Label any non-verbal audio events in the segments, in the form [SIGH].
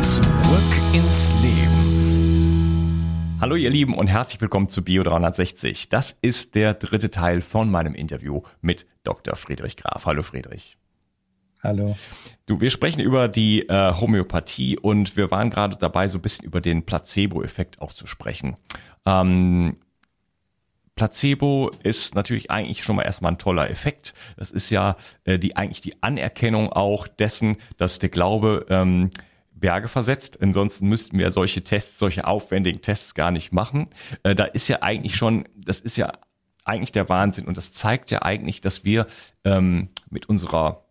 Zurück ins Leben. Hallo ihr Lieben und herzlich willkommen zu Bio 360. Das ist der dritte Teil von meinem Interview mit Dr. Friedrich Graf. Hallo Friedrich. Hallo. Du, wir sprechen über die äh, Homöopathie und wir waren gerade dabei, so ein bisschen über den Placebo-Effekt auch zu sprechen. Ähm, Placebo ist natürlich eigentlich schon mal erstmal ein toller Effekt. Das ist ja äh, die eigentlich die Anerkennung auch dessen, dass der Glaube ähm, Berge versetzt. Ansonsten müssten wir solche Tests, solche aufwendigen Tests gar nicht machen. Äh, da ist ja eigentlich schon, das ist ja eigentlich der Wahnsinn und das zeigt ja eigentlich, dass wir ähm, mit unserer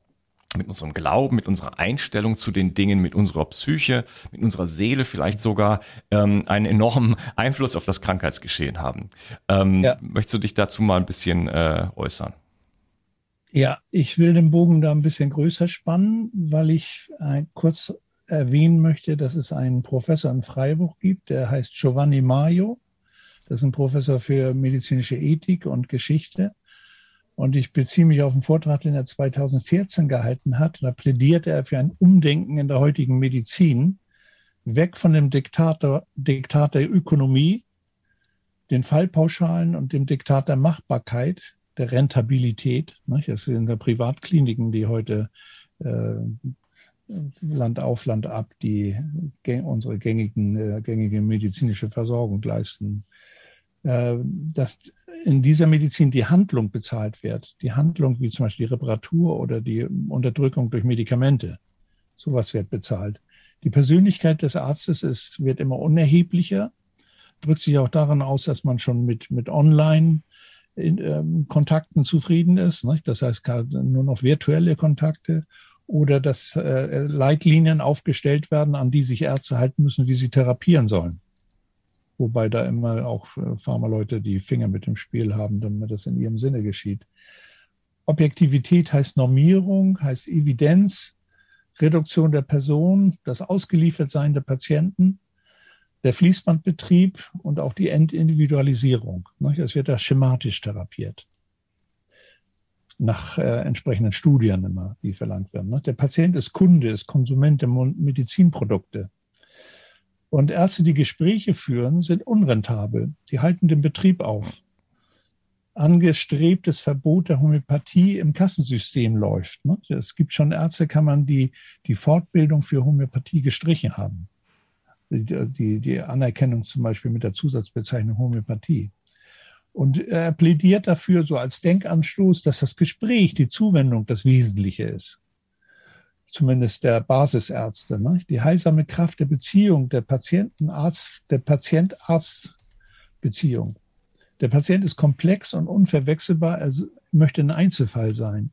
mit unserem Glauben, mit unserer Einstellung zu den Dingen, mit unserer Psyche, mit unserer Seele vielleicht sogar ähm, einen enormen Einfluss auf das Krankheitsgeschehen haben. Ähm, ja. Möchtest du dich dazu mal ein bisschen äh, äußern? Ja, ich will den Bogen da ein bisschen größer spannen, weil ich äh, kurz erwähnen möchte, dass es einen Professor in Freiburg gibt, der heißt Giovanni Maio. Das ist ein Professor für medizinische Ethik und Geschichte. Und ich beziehe mich auf einen Vortrag, den er 2014 gehalten hat. Da plädierte er für ein Umdenken in der heutigen Medizin, weg von dem Diktator, Diktat der Ökonomie, den Fallpauschalen und dem Diktat der Machbarkeit, der Rentabilität. Das sind ja Privatkliniken, die heute äh, Land auf, Land ab, die unsere gängigen, äh, gängige medizinische Versorgung leisten. Äh, dass in dieser Medizin die Handlung bezahlt wird. Die Handlung wie zum Beispiel die Reparatur oder die Unterdrückung durch Medikamente. Sowas wird bezahlt. Die Persönlichkeit des Arztes ist, wird immer unerheblicher, drückt sich auch daran aus, dass man schon mit, mit Online in, ähm, zufrieden ist. Nicht? Das heißt, nur noch virtuelle Kontakte oder dass äh, Leitlinien aufgestellt werden, an die sich Ärzte halten müssen, wie sie therapieren sollen wobei da immer auch äh, Pharmaleute die Finger mit dem Spiel haben, damit das in ihrem Sinne geschieht. Objektivität heißt Normierung, heißt Evidenz, Reduktion der Person, das Ausgeliefertsein der Patienten, der Fließbandbetrieb und auch die Entindividualisierung. Es wird da schematisch therapiert. Nach äh, entsprechenden Studien immer, die verlangt werden. Der Patient ist Kunde, ist Konsument der Medizinprodukte. Und Ärzte, die Gespräche führen, sind unrentabel. Die halten den Betrieb auf. Angestrebtes Verbot der Homöopathie im Kassensystem läuft. Ne? Es gibt schon Ärzte, kann man die, die Fortbildung für Homöopathie gestrichen haben. Die, die, die Anerkennung zum Beispiel mit der Zusatzbezeichnung Homöopathie. Und er plädiert dafür, so als Denkanstoß, dass das Gespräch, die Zuwendung das Wesentliche ist zumindest der Basisärzte, ne? die heilsame Kraft der Beziehung, der Patientenarzt, der Patient-Arzt-Beziehung. Der Patient ist komplex und unverwechselbar, er möchte ein Einzelfall sein.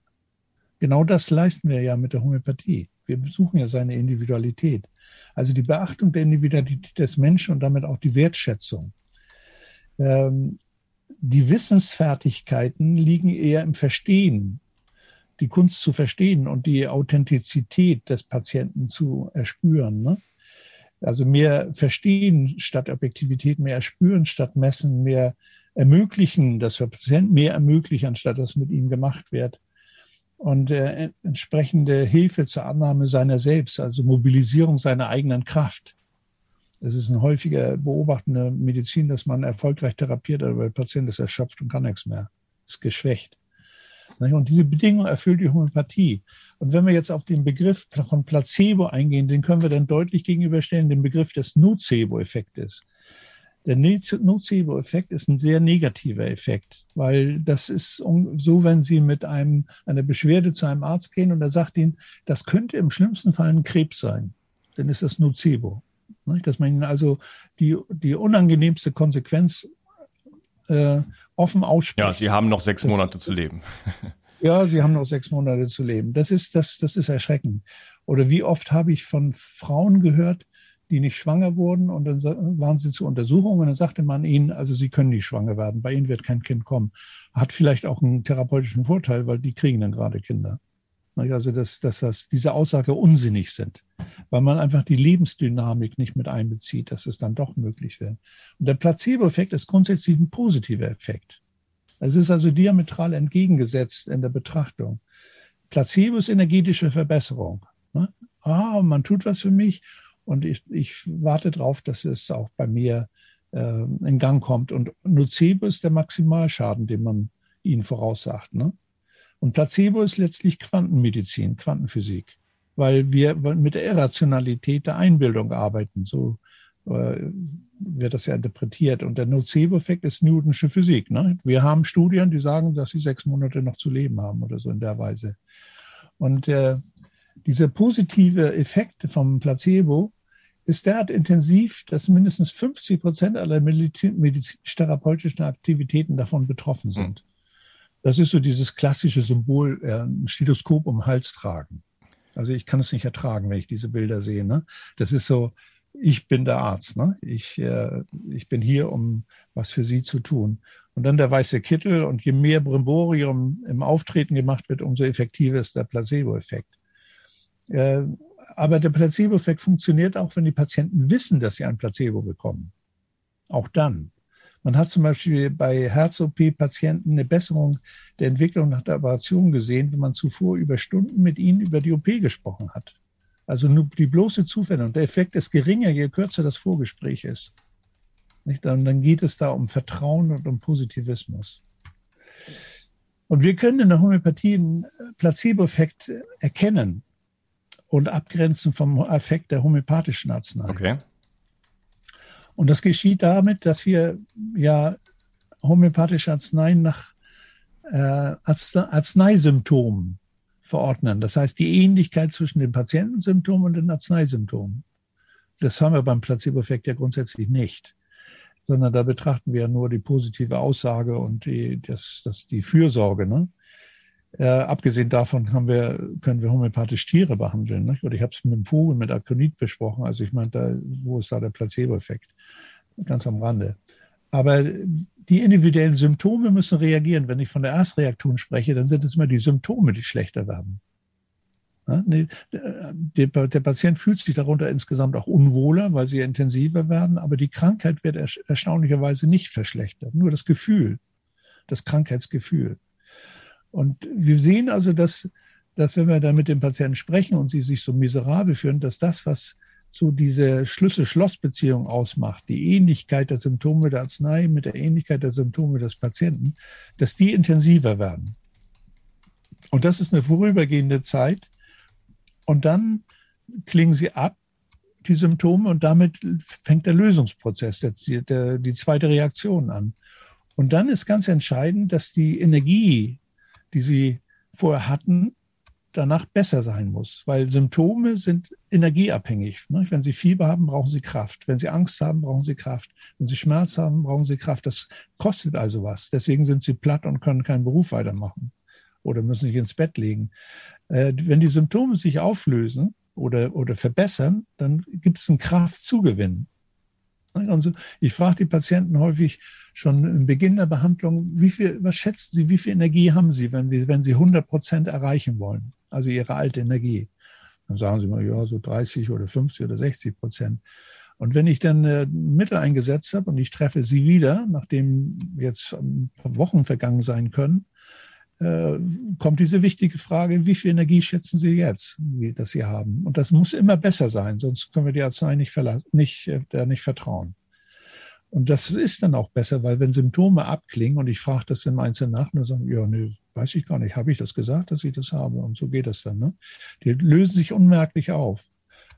Genau das leisten wir ja mit der Homöopathie. Wir besuchen ja seine Individualität. Also die Beachtung der Individualität des Menschen und damit auch die Wertschätzung. Ähm, die Wissensfertigkeiten liegen eher im Verstehen, die Kunst zu verstehen und die Authentizität des Patienten zu erspüren. Ne? Also mehr verstehen statt Objektivität, mehr erspüren statt messen, mehr ermöglichen, dass wir Patienten mehr ermöglichen, anstatt dass mit ihm gemacht wird. Und äh, entsprechende Hilfe zur Annahme seiner selbst, also Mobilisierung seiner eigenen Kraft. Es ist ein häufiger beobachtende Medizin, dass man erfolgreich therapiert, aber der Patient ist erschöpft und kann nichts mehr, ist geschwächt. Und diese Bedingung erfüllt die Homöopathie. Und wenn wir jetzt auf den Begriff von Placebo eingehen, den können wir dann deutlich gegenüberstellen, dem Begriff des Nocebo-Effektes. Der Nocebo-Effekt ist ein sehr negativer Effekt, weil das ist so, wenn Sie mit einem, einer Beschwerde zu einem Arzt gehen und er sagt Ihnen, das könnte im schlimmsten Fall ein Krebs sein, dann ist das Nocebo. Dass man Ihnen also die, die unangenehmste Konsequenz äh, offen ausspricht. Ja, Sie haben noch sechs Monate zu leben. [LAUGHS] ja, Sie haben noch sechs Monate zu leben. Das ist, das, das ist erschreckend. Oder wie oft habe ich von Frauen gehört, die nicht schwanger wurden und dann waren sie zur Untersuchung und dann sagte man ihnen, also sie können nicht schwanger werden, bei ihnen wird kein Kind kommen. Hat vielleicht auch einen therapeutischen Vorteil, weil die kriegen dann gerade Kinder. Also dass, dass das, diese Aussage unsinnig sind, weil man einfach die Lebensdynamik nicht mit einbezieht, dass es dann doch möglich wird. Und der Placebo-Effekt ist grundsätzlich ein positiver Effekt. Es ist also diametral entgegengesetzt in der Betrachtung. Placebo ist energetische Verbesserung. Ah, man tut was für mich und ich, ich warte darauf, dass es auch bei mir äh, in Gang kommt. Und Nocebo ist der Maximalschaden, den man ihnen voraussagt. Ne? Und Placebo ist letztlich Quantenmedizin, Quantenphysik, weil wir mit der Irrationalität der Einbildung arbeiten. So äh, wird das ja interpretiert. Und der Nocebo-Effekt ist Newtonsche Physik. Ne? Wir haben Studien, die sagen, dass sie sechs Monate noch zu leben haben oder so in der Weise. Und äh, dieser positive Effekt vom Placebo ist derart intensiv, dass mindestens 50 Prozent aller medizinisch-therapeutischen Aktivitäten davon betroffen sind. Das ist so dieses klassische Symbol, äh, ein Stethoskop um den Hals tragen. Also ich kann es nicht ertragen, wenn ich diese Bilder sehe. Ne? Das ist so, ich bin der Arzt. Ne? Ich, äh, ich bin hier, um was für Sie zu tun. Und dann der weiße Kittel. Und je mehr Brimborium im Auftreten gemacht wird, umso effektiver ist der Placebo-Effekt. Äh, aber der Placebo-Effekt funktioniert auch, wenn die Patienten wissen, dass sie ein Placebo bekommen. Auch dann. Man hat zum Beispiel bei Herz-OP-Patienten eine Besserung der Entwicklung nach der Operation gesehen, wenn man zuvor über Stunden mit ihnen über die OP gesprochen hat. Also nur die bloße Zuwendung. Der Effekt ist geringer, je kürzer das Vorgespräch ist. Nicht? Und dann geht es da um Vertrauen und um Positivismus. Und wir können in der Homöopathie einen Placebo-Effekt erkennen und abgrenzen vom Effekt der homöopathischen Arznei. Okay. Und das geschieht damit, dass wir ja homöopathische Arzneien nach äh, Arzneisymptomen verordnen. Das heißt, die Ähnlichkeit zwischen den Patientensymptomen und den Arzneisymptomen. Das haben wir beim Placebo-Effekt ja grundsätzlich nicht, sondern da betrachten wir nur die positive Aussage und die, das, das, die Fürsorge. Ne? Äh, abgesehen davon haben wir, können wir homöopathisch Tiere behandeln. Nicht? Oder ich habe es mit dem Vogel, mit Akonit besprochen. Also ich meine, da, wo ist da der Placebo-Effekt? Ganz am Rande. Aber die individuellen Symptome müssen reagieren. Wenn ich von der Erstreaktion spreche, dann sind es immer die Symptome, die schlechter werden. Ja, nee, der, der, Patient fühlt sich darunter insgesamt auch unwohler, weil sie intensiver werden, aber die Krankheit wird erstaunlicherweise nicht verschlechtert. Nur das Gefühl, das Krankheitsgefühl. Und wir sehen also, dass, dass wenn wir da mit dem Patienten sprechen und sie sich so miserabel fühlen, dass das, was so diese Schlüssel-Schloss-Beziehung ausmacht, die Ähnlichkeit der Symptome der Arznei mit der Ähnlichkeit der Symptome des Patienten, dass die intensiver werden. Und das ist eine vorübergehende Zeit. Und dann klingen sie ab, die Symptome, und damit fängt der Lösungsprozess, der, der, die zweite Reaktion an. Und dann ist ganz entscheidend, dass die Energie, die sie vorher hatten, danach besser sein muss, weil Symptome sind energieabhängig. Ne? Wenn Sie Fieber haben, brauchen Sie Kraft. Wenn Sie Angst haben, brauchen Sie Kraft. Wenn Sie Schmerz haben, brauchen Sie Kraft. Das kostet also was. Deswegen sind Sie platt und können keinen Beruf weitermachen oder müssen sich ins Bett legen. Äh, wenn die Symptome sich auflösen oder, oder verbessern, dann gibt es einen Kraftzugewinn. Also ich frage die Patienten häufig schon im Beginn der Behandlung, wie viel, was schätzen Sie, wie viel Energie haben Sie, wenn, wenn Sie 100 Prozent erreichen wollen? Also Ihre alte Energie. Dann sagen Sie mal, ja, so 30 oder 50 oder 60 Prozent. Und wenn ich dann äh, Mittel eingesetzt habe und ich treffe Sie wieder, nachdem jetzt paar Wochen vergangen sein können, äh, kommt diese wichtige Frage, wie viel Energie schätzen Sie jetzt, dass Sie haben? Und das muss immer besser sein, sonst können wir die Arznei nicht, nicht, äh, nicht vertrauen. Und das ist dann auch besser, weil wenn Symptome abklingen und ich frage das im Einzelnen nach, und sagen, ja, nee, weiß ich gar nicht, habe ich das gesagt, dass ich das habe? Und so geht das dann. Ne? Die lösen sich unmerklich auf.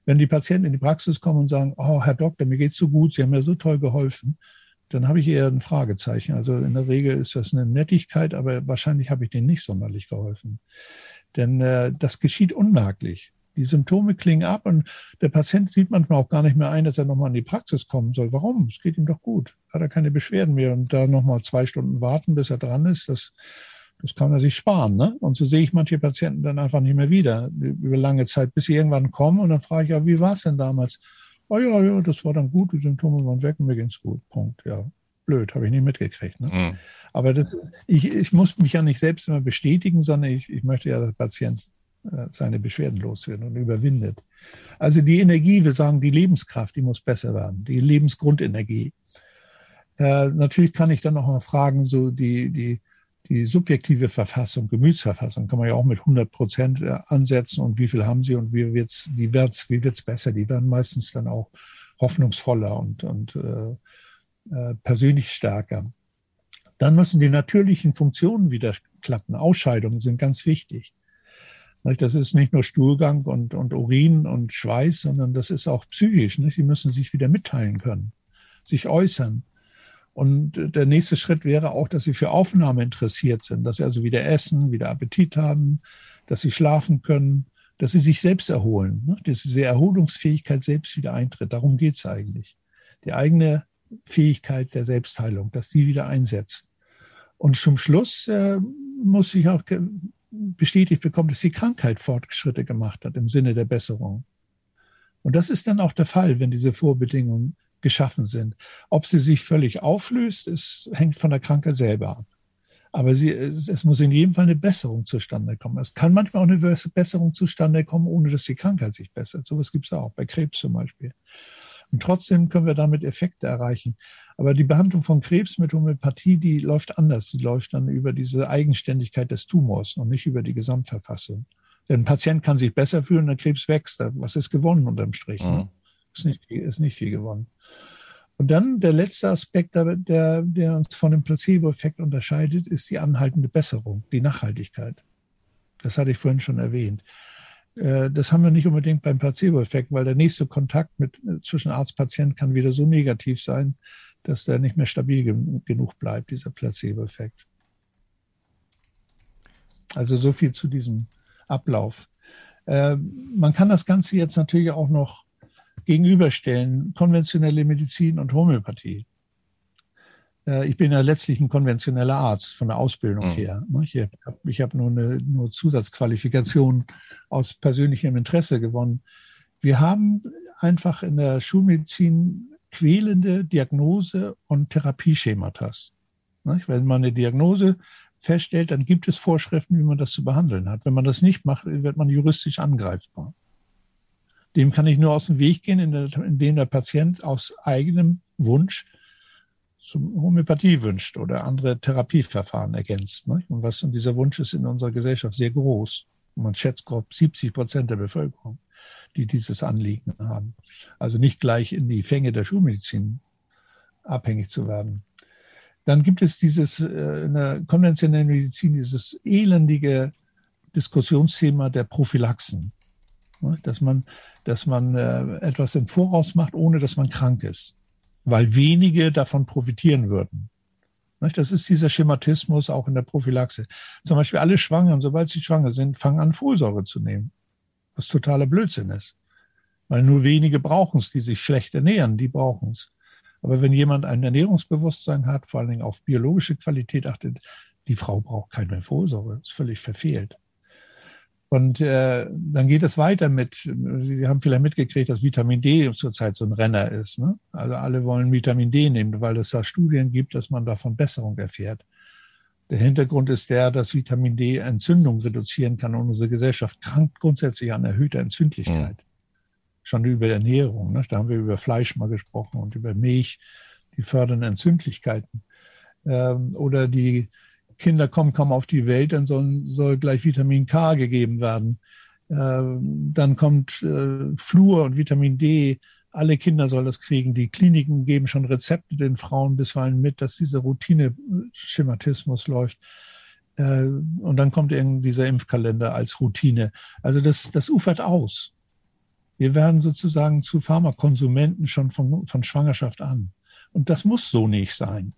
Wenn die Patienten in die Praxis kommen und sagen, oh, Herr Doktor, mir geht's so gut, Sie haben mir so toll geholfen, dann habe ich eher ein Fragezeichen. Also in der Regel ist das eine Nettigkeit, aber wahrscheinlich habe ich denen nicht sonderlich geholfen. Denn äh, das geschieht unmerklich. Die Symptome klingen ab und der Patient sieht manchmal auch gar nicht mehr ein, dass er nochmal in die Praxis kommen soll. Warum? Es geht ihm doch gut. Hat er keine Beschwerden mehr und da nochmal zwei Stunden warten, bis er dran ist, das, das kann er sich sparen. Ne? Und so sehe ich manche Patienten dann einfach nicht mehr wieder über lange Zeit, bis sie irgendwann kommen und dann frage ich, ja, wie war es denn damals? Oh ja, ja, das war dann gut, die Symptome waren weg und mir ging's gut. Punkt. Ja, blöd, habe ich nicht mitgekriegt. Ne? Mhm. Aber das, ich, ich muss mich ja nicht selbst immer bestätigen, sondern ich, ich möchte ja, dass der Patient äh, seine Beschwerden loswerden und überwindet. Also die Energie, wir sagen die Lebenskraft, die muss besser werden, die Lebensgrundenergie. Äh, natürlich kann ich dann noch mal fragen, so die, die, die subjektive Verfassung, Gemütsverfassung kann man ja auch mit 100 Prozent äh, ansetzen und wie viel haben sie und wie wird's, die wird's, wie wird's besser? Die werden meistens dann auch hoffnungsvoller und, und äh, äh, persönlich stärker. Dann müssen die natürlichen Funktionen wieder klappen. Ausscheidungen sind ganz wichtig. Das ist nicht nur Stuhlgang und, und Urin und Schweiß, sondern das ist auch psychisch. Die müssen sich wieder mitteilen können, sich äußern. Und der nächste Schritt wäre auch, dass sie für Aufnahme interessiert sind, dass sie also wieder essen, wieder Appetit haben, dass sie schlafen können, dass sie sich selbst erholen, ne? dass diese Erholungsfähigkeit selbst wieder eintritt. Darum geht's eigentlich. Die eigene Fähigkeit der Selbstheilung, dass die wieder einsetzt. Und zum Schluss äh, muss ich auch bestätigt bekommen, dass die Krankheit Fortschritte gemacht hat im Sinne der Besserung. Und das ist dann auch der Fall, wenn diese Vorbedingungen geschaffen sind. Ob sie sich völlig auflöst, es hängt von der Krankheit selber ab. Aber sie, es, muss in jedem Fall eine Besserung zustande kommen. Es kann manchmal auch eine Besserung zustande kommen, ohne dass die Krankheit sich bessert. Sowas gibt es auch, bei Krebs zum Beispiel. Und trotzdem können wir damit Effekte erreichen. Aber die Behandlung von Krebs mit Homöopathie, die läuft anders. Die läuft dann über diese Eigenständigkeit des Tumors und nicht über die Gesamtverfassung. Denn ein Patient kann sich besser fühlen, der Krebs wächst. Was ist gewonnen unterm Strich? Ne? Ist, nicht, ist nicht viel gewonnen. Und dann der letzte Aspekt, der, der uns von dem Placebo-Effekt unterscheidet, ist die anhaltende Besserung, die Nachhaltigkeit. Das hatte ich vorhin schon erwähnt. Äh, das haben wir nicht unbedingt beim Placebo-Effekt, weil der nächste Kontakt mit, zwischen Arzt-Patient kann wieder so negativ sein, dass der nicht mehr stabil genug bleibt, dieser Placebo-Effekt. Also so viel zu diesem Ablauf. Äh, man kann das Ganze jetzt natürlich auch noch gegenüberstellen, konventionelle Medizin und Homöopathie. Äh, ich bin ja letztlich ein konventioneller Arzt von der Ausbildung mhm. her. Ne? Ich habe hab nur eine nur Zusatzqualifikation aus persönlichem Interesse gewonnen. Wir haben einfach in der Schulmedizin quälende Diagnose- und Therapieschematas. Ne? Wenn man eine Diagnose feststellt, dann gibt es Vorschriften, wie man das zu behandeln hat. Wenn man das nicht macht, wird man juristisch angreifbar. Dem kann ich nur aus dem Weg gehen, indem der Patient aus eigenem Wunsch zum Homöopathie wünscht oder andere Therapieverfahren ergänzt. Ne? Und was und dieser Wunsch ist in unserer Gesellschaft sehr groß. Man schätzt grob 70 Prozent der Bevölkerung, die dieses Anliegen haben. Also nicht gleich in die Fänge der Schulmedizin abhängig zu werden. Dann gibt es dieses äh, in der konventionellen Medizin dieses elendige Diskussionsthema der Prophylaxen. Ne? Dass man, dass man äh, etwas im Voraus macht, ohne dass man krank ist. Weil wenige davon profitieren würden. Das ist dieser Schematismus auch in der Prophylaxe. Zum Beispiel alle Schwangeren, sobald sie schwanger sind, fangen an, Folsäure zu nehmen. Was totaler Blödsinn ist. Weil nur wenige brauchen es, die sich schlecht ernähren, die brauchen es. Aber wenn jemand ein Ernährungsbewusstsein hat, vor allen Dingen auf biologische Qualität achtet, die Frau braucht keine Folsäure. Ist völlig verfehlt. Und äh, dann geht es weiter mit, Sie haben vielleicht mitgekriegt, dass Vitamin D zurzeit so ein Renner ist. Ne? Also alle wollen Vitamin D nehmen, weil es da Studien gibt, dass man davon Besserung erfährt. Der Hintergrund ist der, dass Vitamin D Entzündung reduzieren kann und unsere Gesellschaft krankt grundsätzlich an erhöhter Entzündlichkeit. Mhm. Schon über Ernährung, ne? da haben wir über Fleisch mal gesprochen und über Milch, die fördern Entzündlichkeiten. Ähm, oder die Kinder kommen kaum auf die Welt, dann soll, soll gleich Vitamin K gegeben werden. Äh, dann kommt äh, Fluor und Vitamin D. Alle Kinder sollen das kriegen. Die Kliniken geben schon Rezepte den Frauen bisweilen mit, dass dieser Routine-Schematismus läuft. Äh, und dann kommt eben dieser Impfkalender als Routine. Also das, das ufert aus. Wir werden sozusagen zu Pharmakonsumenten schon von, von Schwangerschaft an. Und das muss so nicht sein.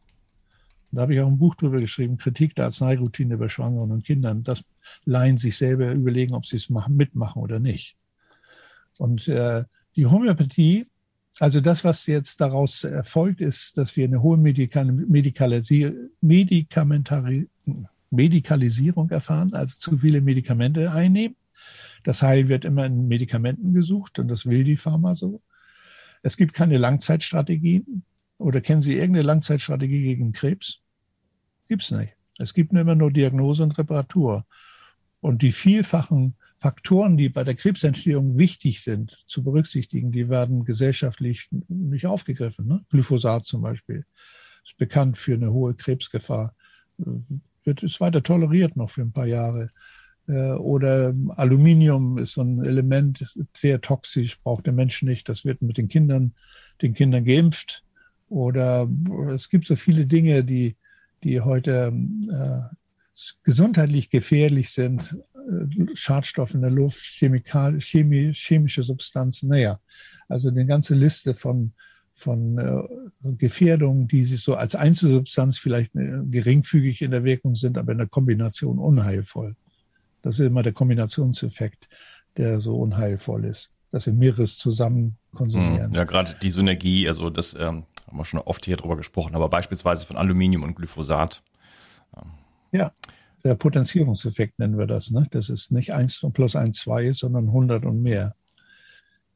Da habe ich auch ein Buch drüber geschrieben, Kritik der Arzneiroutine bei Schwangeren und Kindern. Das Laien sich selber überlegen, ob sie es machen, mitmachen oder nicht. Und äh, die Homöopathie, also das, was jetzt daraus erfolgt, ist, dass wir eine hohe Medikal Medikalisierung erfahren, also zu viele Medikamente einnehmen. Das Heil wird immer in Medikamenten gesucht und das will die Pharma so. Es gibt keine Langzeitstrategien. Oder kennen Sie irgendeine Langzeitstrategie gegen Krebs? Gibt's nicht. Es gibt immer nur Diagnose und Reparatur. Und die vielfachen Faktoren, die bei der Krebsentstehung wichtig sind, zu berücksichtigen, die werden gesellschaftlich nicht aufgegriffen. Ne? Glyphosat zum Beispiel ist bekannt für eine hohe Krebsgefahr, wird es weiter toleriert noch für ein paar Jahre. Äh, oder Aluminium ist so ein Element, sehr toxisch, braucht der Mensch nicht. Das wird mit den Kindern, den Kindern geimpft. Oder es gibt so viele Dinge, die, die heute äh, gesundheitlich gefährlich sind. Äh, Schadstoffe in der Luft, Chemikal Chemie, chemische Substanzen, naja, also eine ganze Liste von, von äh, Gefährdungen, die sich so als Einzelsubstanz vielleicht äh, geringfügig in der Wirkung sind, aber in der Kombination unheilvoll. Das ist immer der Kombinationseffekt, der so unheilvoll ist, dass wir mehreres zusammen konsumieren. Hm, ja, gerade die Synergie, also das ähm, haben wir schon oft hier drüber gesprochen, aber beispielsweise von Aluminium und Glyphosat. Ja, der Potenzierungseffekt nennen wir das. Ne? Das ist nicht 1 plus 1, 2, sondern 100 und mehr.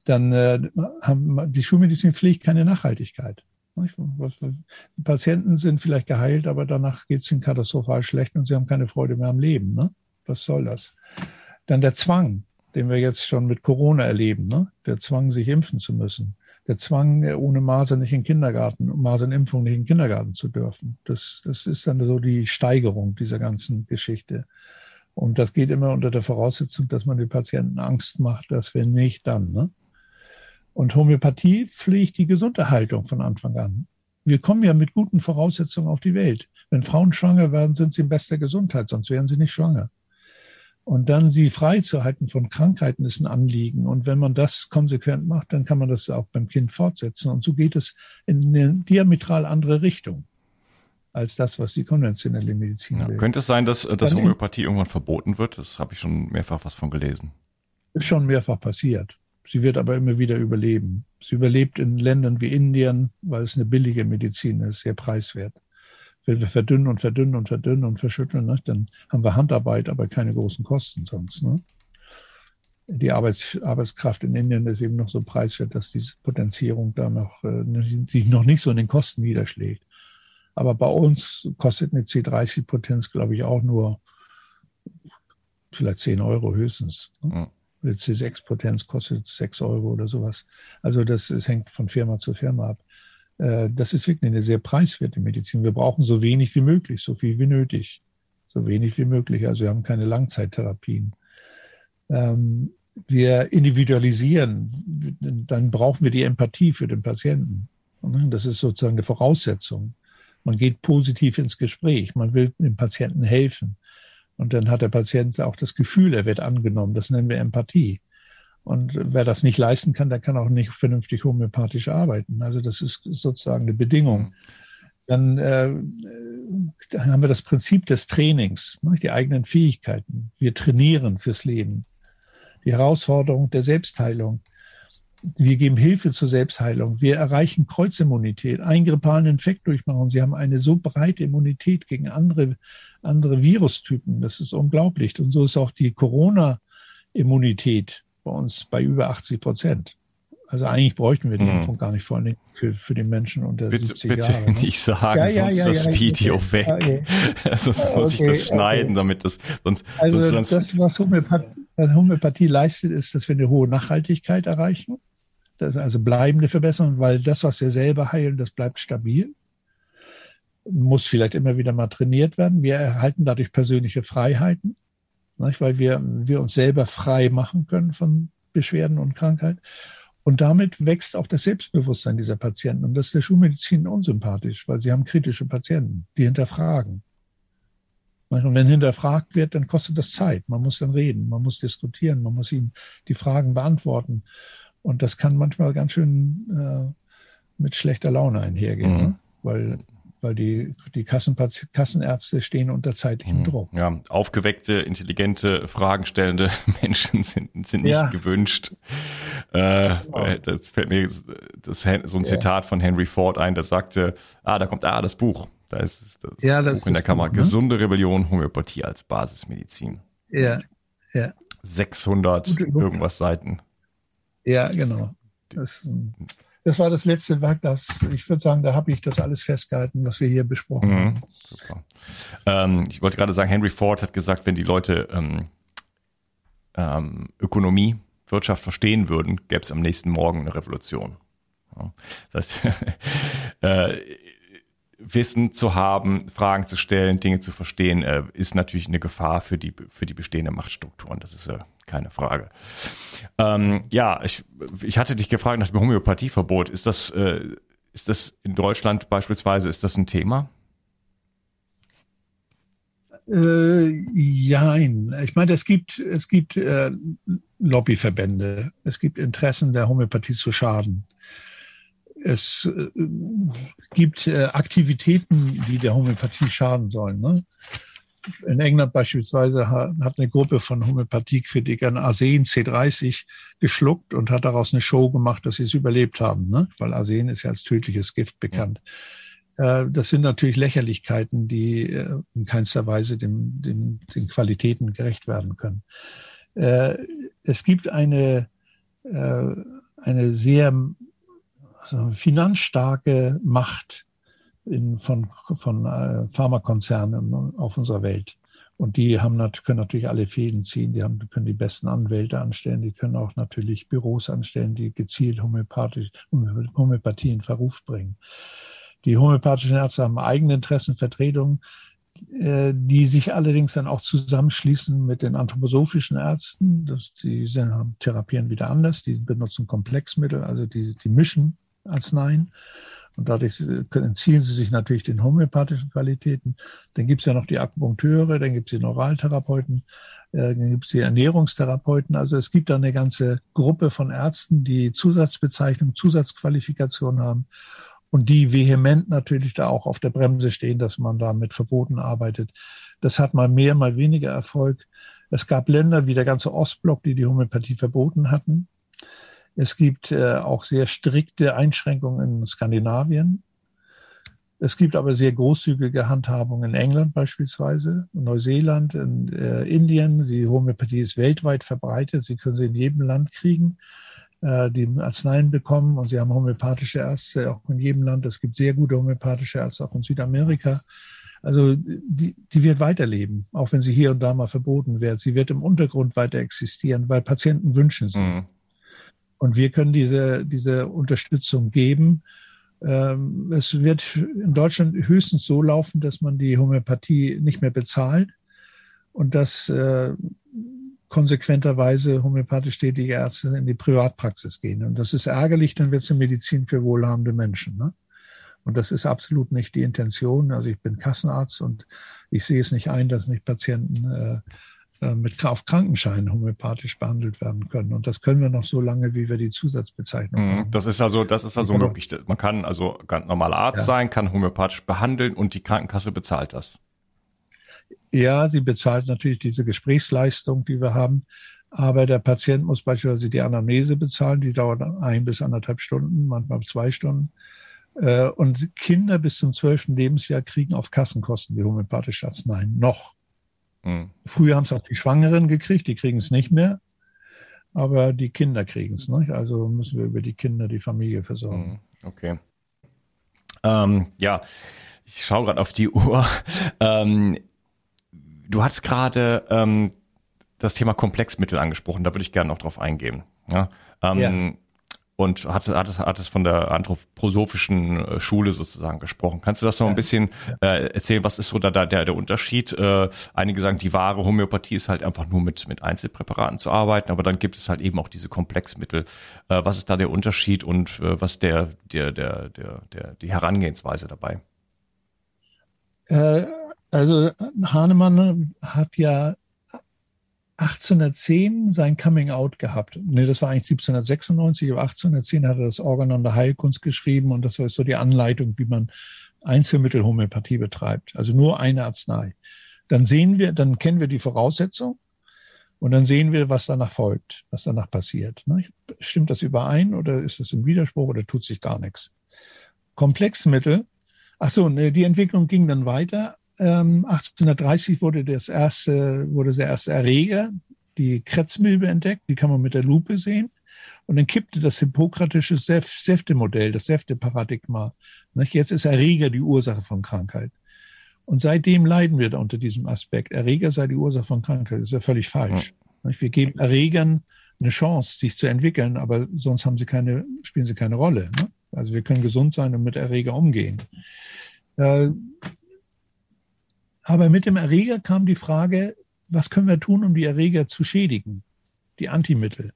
Dann äh, haben die Schulmedizin pflegt keine Nachhaltigkeit. Die Patienten sind vielleicht geheilt, aber danach geht es ihnen katastrophal schlecht und sie haben keine Freude mehr am Leben. Ne? Was soll das? Dann der Zwang, den wir jetzt schon mit Corona erleben, ne? der Zwang, sich impfen zu müssen Zwang, ohne Masern nicht in den Kindergarten, Masernimpfung nicht in den Kindergarten zu dürfen. Das, das ist dann so die Steigerung dieser ganzen Geschichte. Und das geht immer unter der Voraussetzung, dass man den Patienten Angst macht, dass wir nicht dann. Ne? Und Homöopathie pflegt die Gesunderhaltung von Anfang an. Wir kommen ja mit guten Voraussetzungen auf die Welt. Wenn Frauen schwanger werden, sind sie in bester Gesundheit, sonst wären sie nicht schwanger. Und dann sie freizuhalten von Krankheiten ist ein Anliegen. Und wenn man das konsequent macht, dann kann man das auch beim Kind fortsetzen. Und so geht es in eine diametral andere Richtung als das, was die konventionelle Medizin ja, will. Könnte es sein, dass, dass Homöopathie irgendwann verboten wird? Das habe ich schon mehrfach was von gelesen. Ist schon mehrfach passiert. Sie wird aber immer wieder überleben. Sie überlebt in Ländern wie Indien, weil es eine billige Medizin ist, sehr preiswert wenn wir verdünnen und verdünnen und verdünnen und verschütteln, ne, dann haben wir Handarbeit, aber keine großen Kosten sonst. Ne? Die Arbeits, Arbeitskraft in Indien ist eben noch so preiswert, dass diese Potenzierung da noch, äh, sich noch nicht so in den Kosten niederschlägt. Aber bei uns kostet eine C30-Potenz, glaube ich, auch nur vielleicht 10 Euro höchstens. Ne? Ja. Eine C6-Potenz kostet 6 Euro oder sowas. Also das, das hängt von Firma zu Firma ab. Äh, das ist wirklich eine sehr preiswerte Medizin. Wir brauchen so wenig wie möglich, so viel wie nötig. So wenig wie möglich. Also wir haben keine Langzeittherapien. Ähm, wir individualisieren, dann brauchen wir die Empathie für den Patienten. Das ist sozusagen eine Voraussetzung. Man geht positiv ins Gespräch, man will dem Patienten helfen. Und dann hat der Patient auch das Gefühl, er wird angenommen. Das nennen wir Empathie. Und wer das nicht leisten kann, der kann auch nicht vernünftig homöopathisch arbeiten. Also das ist sozusagen eine Bedingung. Dann äh, da haben wir das Prinzip des Trainings, ne, die eigenen Fähigkeiten. Wir trainieren fürs Leben. Die Herausforderung der Selbstheilung. Wir geben Hilfe zur Selbstheilung. Wir erreichen Kreuzimmunität, einen grippalen Infekt durchmachen. Sie haben eine so breite Immunität gegen andere, andere Virustypen. Das ist unglaublich. Und so ist auch die Corona-Immunität bei uns bei über 80 Prozent. Also eigentlich bräuchten wir die hm. Impfung gar nicht, vor allem für, für den Menschen unter bitte, 70 bitte Jahre. Bitte ne? nicht sagen, ja, ja, sonst ja, das Video okay. weg. Okay. [LAUGHS] sonst okay, muss ich das schneiden, damit das sonst. Also sonst, das, was Homöopathie, was Homöopathie leistet, ist, dass wir eine hohe Nachhaltigkeit erreichen. Das ist also bleibende Verbesserung, weil das, was wir selber heilen, das bleibt stabil. Muss vielleicht immer wieder mal trainiert werden. Wir erhalten dadurch persönliche Freiheiten, nicht? weil wir, wir uns selber frei machen können von Beschwerden und Krankheit. Und damit wächst auch das Selbstbewusstsein dieser Patienten. Und das ist der Schulmedizin unsympathisch, weil sie haben kritische Patienten, die hinterfragen. Und wenn hinterfragt wird, dann kostet das Zeit. Man muss dann reden, man muss diskutieren, man muss ihnen die Fragen beantworten. Und das kann manchmal ganz schön äh, mit schlechter Laune einhergehen, mhm. ne? weil weil die, die Kassenärzte stehen unter zeitlichem hm, Druck. Ja, aufgeweckte, intelligente, fragenstellende [LAUGHS] Menschen sind, sind nicht ja. gewünscht. Äh, oh. Das fällt mir das, so ein Zitat ja. von Henry Ford ein, der sagte, ah, da kommt, ah, das Buch. Da ist das, ja, das Buch in der Kammer. Buch, ne? Gesunde Rebellion, Homöopathie als Basismedizin. Ja, ja. 600 irgendwas Seiten. Ja, genau. Das ist ein das war das letzte Werk, das ich würde sagen, da habe ich das alles festgehalten, was wir hier besprochen mhm, haben. Super. Ähm, ich wollte gerade sagen, Henry Ford hat gesagt, wenn die Leute ähm, ähm, Ökonomie, Wirtschaft verstehen würden, gäbe es am nächsten Morgen eine Revolution. Ja. Das heißt, [LAUGHS] äh, Wissen zu haben, Fragen zu stellen, Dinge zu verstehen, äh, ist natürlich eine Gefahr für die, für die bestehenden Machtstrukturen. Das ist äh, keine Frage. Ähm, ja, ich, ich hatte dich gefragt nach dem Homöopathieverbot. Ist das, äh, ist das in Deutschland beispielsweise, ist das ein Thema? Äh, jein. Ich meine, es gibt, es gibt äh, Lobbyverbände, es gibt Interessen der Homöopathie zu schaden es äh, gibt äh, Aktivitäten, die der Homöopathie schaden sollen. Ne? In England beispielsweise hat eine Gruppe von Homöopathiekritikern Arsen C30 geschluckt und hat daraus eine Show gemacht, dass sie es überlebt haben, ne? weil Arsen ist ja als tödliches Gift bekannt. Ja. Äh, das sind natürlich Lächerlichkeiten, die in keinster Weise dem, dem, den Qualitäten gerecht werden können. Es gibt eine, eine sehr finanzstarke Macht in, von, von äh, Pharmakonzernen auf unserer Welt. Und die haben, können natürlich alle Fäden ziehen, die haben, können die besten Anwälte anstellen, die können auch natürlich Büros anstellen, die gezielt homöopathisch, Homöopathie in Verruf bringen. Die homöopathischen Ärzte haben eigene Interessenvertretungen, äh, die sich allerdings dann auch zusammenschließen mit den anthroposophischen Ärzten. Das, die therapieren wieder anders, die benutzen Komplexmittel, also die, die mischen Arzneien. Und dadurch entziehen sie sich natürlich den homöopathischen Qualitäten. Dann gibt es ja noch die Akupunkteure, dann gibt es die Neuraltherapeuten, äh, dann gibt es die Ernährungstherapeuten. Also es gibt da eine ganze Gruppe von Ärzten, die Zusatzbezeichnung, Zusatzqualifikation haben und die vehement natürlich da auch auf der Bremse stehen, dass man da mit Verboten arbeitet. Das hat mal mehr, mal weniger Erfolg. Es gab Länder wie der ganze Ostblock, die die Homöopathie verboten hatten. Es gibt äh, auch sehr strikte Einschränkungen in Skandinavien. Es gibt aber sehr großzügige Handhabungen in England beispielsweise, Neuseeland, in äh, Indien. Die Homöopathie ist weltweit verbreitet. Sie können sie in jedem Land kriegen, äh, die Arzneien bekommen. Und sie haben homöopathische Ärzte auch in jedem Land. Es gibt sehr gute homöopathische Ärzte auch in Südamerika. Also die, die wird weiterleben, auch wenn sie hier und da mal verboten wird. Sie wird im Untergrund weiter existieren, weil Patienten wünschen sie. Mhm. Und wir können diese, diese Unterstützung geben. Ähm, es wird in Deutschland höchstens so laufen, dass man die Homöopathie nicht mehr bezahlt und dass äh, konsequenterweise homöopathisch tätige Ärzte in die Privatpraxis gehen. Und das ist ärgerlich, dann wird es eine Medizin für wohlhabende Menschen. Ne? Und das ist absolut nicht die Intention. Also ich bin Kassenarzt und ich sehe es nicht ein, dass nicht Patienten äh, mit auf Krankenschein homöopathisch behandelt werden können. Und das können wir noch so lange, wie wir die Zusatzbezeichnung mhm, haben. Das ist also, das ist also möglich. Man kann also ganz normaler Arzt ja. sein, kann homöopathisch behandeln und die Krankenkasse bezahlt das. Ja, sie bezahlt natürlich diese Gesprächsleistung, die wir haben. Aber der Patient muss beispielsweise die Anamnese bezahlen, die dauert ein bis anderthalb Stunden, manchmal zwei Stunden. Äh, und Kinder bis zum zwölften Lebensjahr kriegen auf Kassenkosten die homöopathische Arzneien noch. Mhm. Früher haben es auch die Schwangeren gekriegt, die kriegen es nicht mehr. Aber die Kinder kriegen es. Ne? Also müssen wir über die Kinder die Familie versorgen. Mhm. Okay. Ähm, ja, ich schaue gerade auf die [LAUGHS] Uhr. Ähm, du hast gerade ähm, das Thema Komplexmittel angesprochen. Da würde ich gerne noch drauf eingehen. Ja, ähm, ja und hat, hat, es, hat es von der anthroposophischen äh, Schule sozusagen gesprochen. Kannst du das noch ein bisschen äh, erzählen? Was ist so da, da der, der Unterschied? Äh, einige sagen, die wahre Homöopathie ist halt einfach nur mit, mit Einzelpräparaten zu arbeiten, aber dann gibt es halt eben auch diese Komplexmittel. Äh, was ist da der Unterschied und äh, was der, der, der, der, der, die Herangehensweise dabei? Äh, also Hahnemann hat ja 1810 sein Coming Out gehabt. Nee, das war eigentlich 1796, aber 1810 hat er das Organon der Heilkunst geschrieben und das war so die Anleitung, wie man Einzelmittelhomöopathie betreibt. Also nur eine Arznei. Dann sehen wir, dann kennen wir die Voraussetzung und dann sehen wir, was danach folgt, was danach passiert. Ne? Stimmt das überein oder ist das im Widerspruch oder tut sich gar nichts? Komplexmittel. Ach so, ne, die Entwicklung ging dann weiter. 1830 ähm, wurde das erste, wurde der erste Erreger, die Kretzmilbe entdeckt, die kann man mit der Lupe sehen. Und dann kippte das hippokratische Säftemodell, das Säfteparadigma. Jetzt ist Erreger die Ursache von Krankheit. Und seitdem leiden wir da unter diesem Aspekt. Erreger sei die Ursache von Krankheit. Das ist ja völlig falsch. Wir geben Erregern eine Chance, sich zu entwickeln, aber sonst haben sie keine, spielen sie keine Rolle. Ne? Also wir können gesund sein und mit Erreger umgehen. Aber mit dem Erreger kam die Frage, was können wir tun, um die Erreger zu schädigen? Die Antimittel.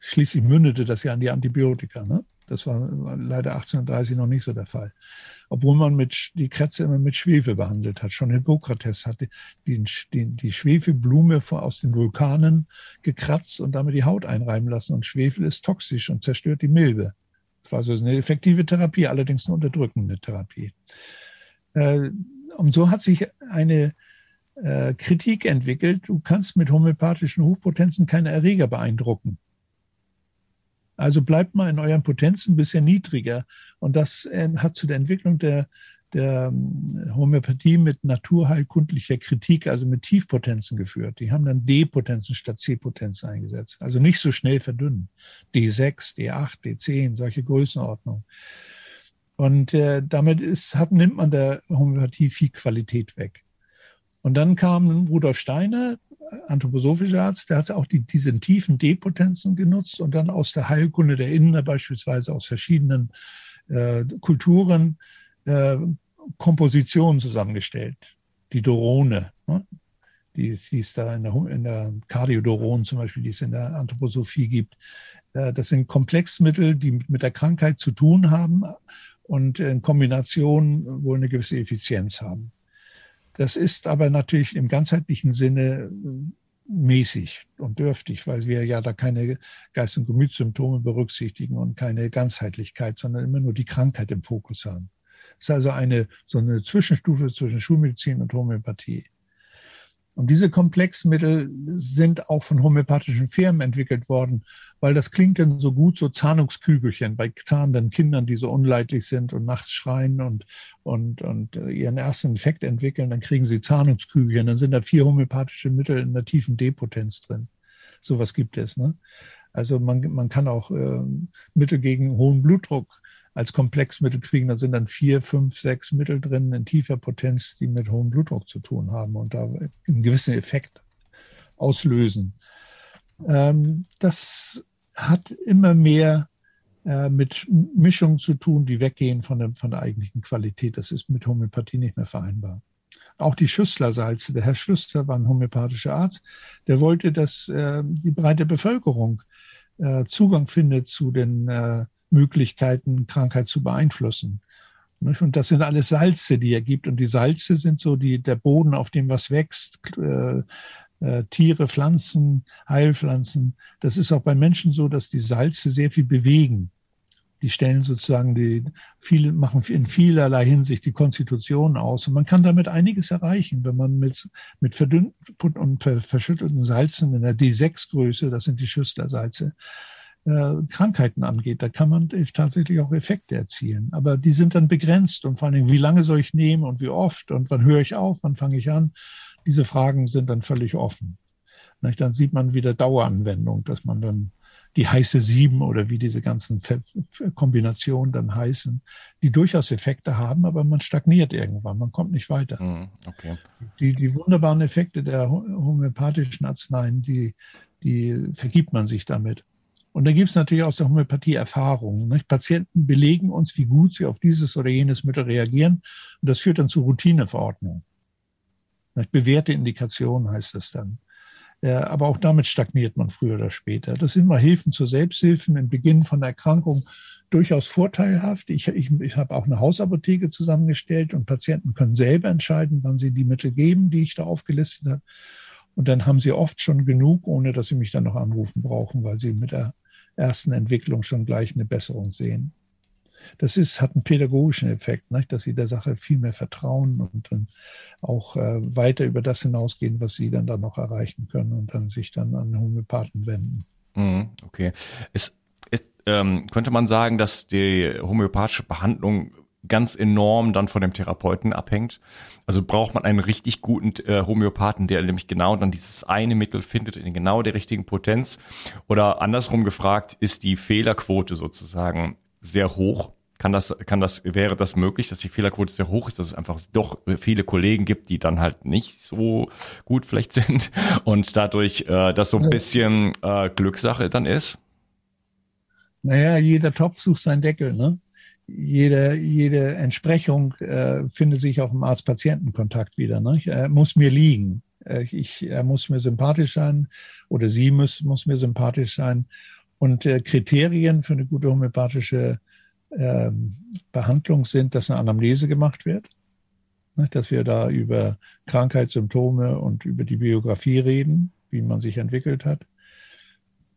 Schließlich mündete das ja an die Antibiotika. Ne? Das war leider 1830 noch nicht so der Fall. Obwohl man mit, die Krätze immer mit Schwefel behandelt hat. Schon Hippokrates hatte die, die, die Schwefelblume aus den Vulkanen gekratzt und damit die Haut einreiben lassen. Und Schwefel ist toxisch und zerstört die Milbe. Das war so eine effektive Therapie, allerdings eine unterdrückende Therapie. Äh, und so hat sich eine äh, Kritik entwickelt, du kannst mit homöopathischen Hochpotenzen keine Erreger beeindrucken. Also bleibt mal in euren Potenzen ein bisschen niedriger. Und das äh, hat zu der Entwicklung der, der ähm, Homöopathie mit naturheilkundlicher Kritik, also mit Tiefpotenzen geführt. Die haben dann D-Potenzen statt C-Potenzen eingesetzt. Also nicht so schnell verdünnen. D6, D8, D10, solche Größenordnungen. Und äh, damit ist, hat, nimmt man der Homöopathie viel Qualität weg. Und dann kam Rudolf Steiner, anthroposophischer Arzt, der hat auch die, diese tiefen Depotenzen genutzt und dann aus der Heilkunde der Inder, beispielsweise aus verschiedenen äh, Kulturen, äh, Kompositionen zusammengestellt. Die Dorone, ne? die, die es da in der, in der Kardiodoron zum Beispiel, die es in der Anthroposophie gibt. Äh, das sind Komplexmittel, die mit der Krankheit zu tun haben und in Kombination wohl eine gewisse Effizienz haben. Das ist aber natürlich im ganzheitlichen Sinne äh, mäßig und dürftig, weil wir ja da keine Geist- und Gemütssymptome berücksichtigen und keine Ganzheitlichkeit, sondern immer nur die Krankheit im Fokus haben. Es ist also eine, so eine Zwischenstufe zwischen Schulmedizin und Homöopathie. Und diese Komplexmittel sind auch von homöopathischen Firmen entwickelt worden, weil das klingt dann so gut, so Zahnungskügelchen bei zahnenden Kindern, die so unleidlich sind und nachts schreien und, und, und äh, ihren ersten Infekt entwickeln, dann kriegen sie Zahnungskügelchen, dann sind da vier homöopathische Mittel in der tiefen Depotenz drin. Sowas gibt es. Ne? Also man, man kann auch äh, Mittel gegen hohen Blutdruck als Komplexmittel kriegen. Da sind dann vier, fünf, sechs Mittel drin in tiefer Potenz, die mit hohem Blutdruck zu tun haben und da einen gewissen Effekt auslösen. Ähm, das hat immer mehr äh, mit Mischungen zu tun, die weggehen von der, von der eigentlichen Qualität. Das ist mit Homöopathie nicht mehr vereinbar. Auch die Schüsslersalze. Der Herr Schlüssler war ein homöopathischer Arzt. Der wollte, dass äh, die breite Bevölkerung äh, Zugang findet zu den Möglichkeiten, Krankheit zu beeinflussen. Und das sind alles Salze, die er gibt. Und die Salze sind so die, der Boden, auf dem was wächst, äh, äh, Tiere, Pflanzen, Heilpflanzen. Das ist auch bei Menschen so, dass die Salze sehr viel bewegen. Die stellen sozusagen die, viele, machen in vielerlei Hinsicht die Konstitution aus. Und man kann damit einiges erreichen, wenn man mit, mit verdünnten und verschüttelten Salzen in der D6-Größe, das sind die Schüsslersalze, äh, Krankheiten angeht. Da kann man tatsächlich auch Effekte erzielen. Aber die sind dann begrenzt und vor allen Dingen, wie lange soll ich nehmen und wie oft und wann höre ich auf, wann fange ich an? Diese Fragen sind dann völlig offen. Dann sieht man wieder Daueranwendung, dass man dann die heiße Sieben oder wie diese ganzen Kombinationen dann heißen, die durchaus Effekte haben, aber man stagniert irgendwann, man kommt nicht weiter. Hm, okay. Die, die wunderbaren Effekte der homöopathischen Arzneien, die, die vergibt man sich damit. Und dann gibt es natürlich aus der Homöopathie Erfahrungen. Nicht? Patienten belegen uns, wie gut sie auf dieses oder jenes Mittel reagieren. Und das führt dann zu Routineverordnung. Nicht? Bewährte Indikation heißt das dann. Aber auch damit stagniert man früher oder später. Das sind mal Hilfen zur Selbsthilfen im Beginn von Erkrankung durchaus vorteilhaft. Ich, ich, ich habe auch eine Hausapotheke zusammengestellt und Patienten können selber entscheiden, wann sie die Mittel geben, die ich da aufgelistet habe. Und dann haben sie oft schon genug, ohne dass sie mich dann noch anrufen brauchen, weil sie mit der ersten Entwicklung schon gleich eine Besserung sehen. Das ist, hat einen pädagogischen Effekt, nicht? dass sie der Sache viel mehr vertrauen und dann auch äh, weiter über das hinausgehen, was sie dann, dann noch erreichen können und dann sich dann an Homöopathen wenden. Mhm, okay. Ist, ist, ähm, könnte man sagen, dass die homöopathische Behandlung ganz enorm dann von dem Therapeuten abhängt. Also braucht man einen richtig guten äh, Homöopathen, der nämlich genau dann dieses eine Mittel findet in genau der richtigen Potenz. Oder andersrum gefragt, ist die Fehlerquote sozusagen sehr hoch? Kann das, kann das, wäre das möglich, dass die Fehlerquote sehr hoch ist, dass es einfach doch viele Kollegen gibt, die dann halt nicht so gut vielleicht sind [LAUGHS] und dadurch äh, das so ein bisschen äh, Glückssache dann ist? Naja, jeder Topf sucht seinen Deckel, ne? Jede, jede Entsprechung äh, findet sich auch im Arzt-Patienten-Kontakt wieder. Ne? Er muss mir liegen. Äh, ich, er muss mir sympathisch sein oder sie muss, muss mir sympathisch sein. Und äh, Kriterien für eine gute homöopathische äh, Behandlung sind, dass eine Anamnese gemacht wird, ne? dass wir da über Krankheitssymptome und über die Biografie reden, wie man sich entwickelt hat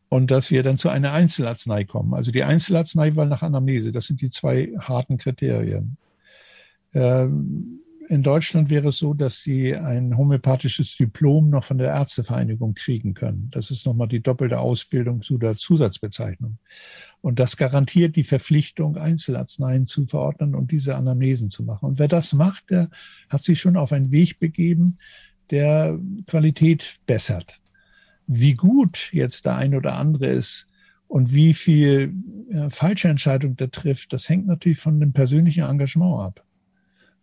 und dass wir dann zu einer Einzelarznei kommen. Also die Einzelarznei weil nach Anamnese. Das sind die zwei harten Kriterien. Ähm, in Deutschland wäre es so, dass Sie ein homöopathisches Diplom noch von der Ärztevereinigung kriegen können. Das ist nochmal die doppelte Ausbildung zu der Zusatzbezeichnung. Und das garantiert die Verpflichtung, Einzelarzneien zu verordnen und diese Anamnesen zu machen. Und wer das macht, der hat sich schon auf einen Weg begeben, der Qualität bessert. Wie gut jetzt der ein oder andere ist und wie viel äh, falsche Entscheidung der trifft, das hängt natürlich von dem persönlichen Engagement ab.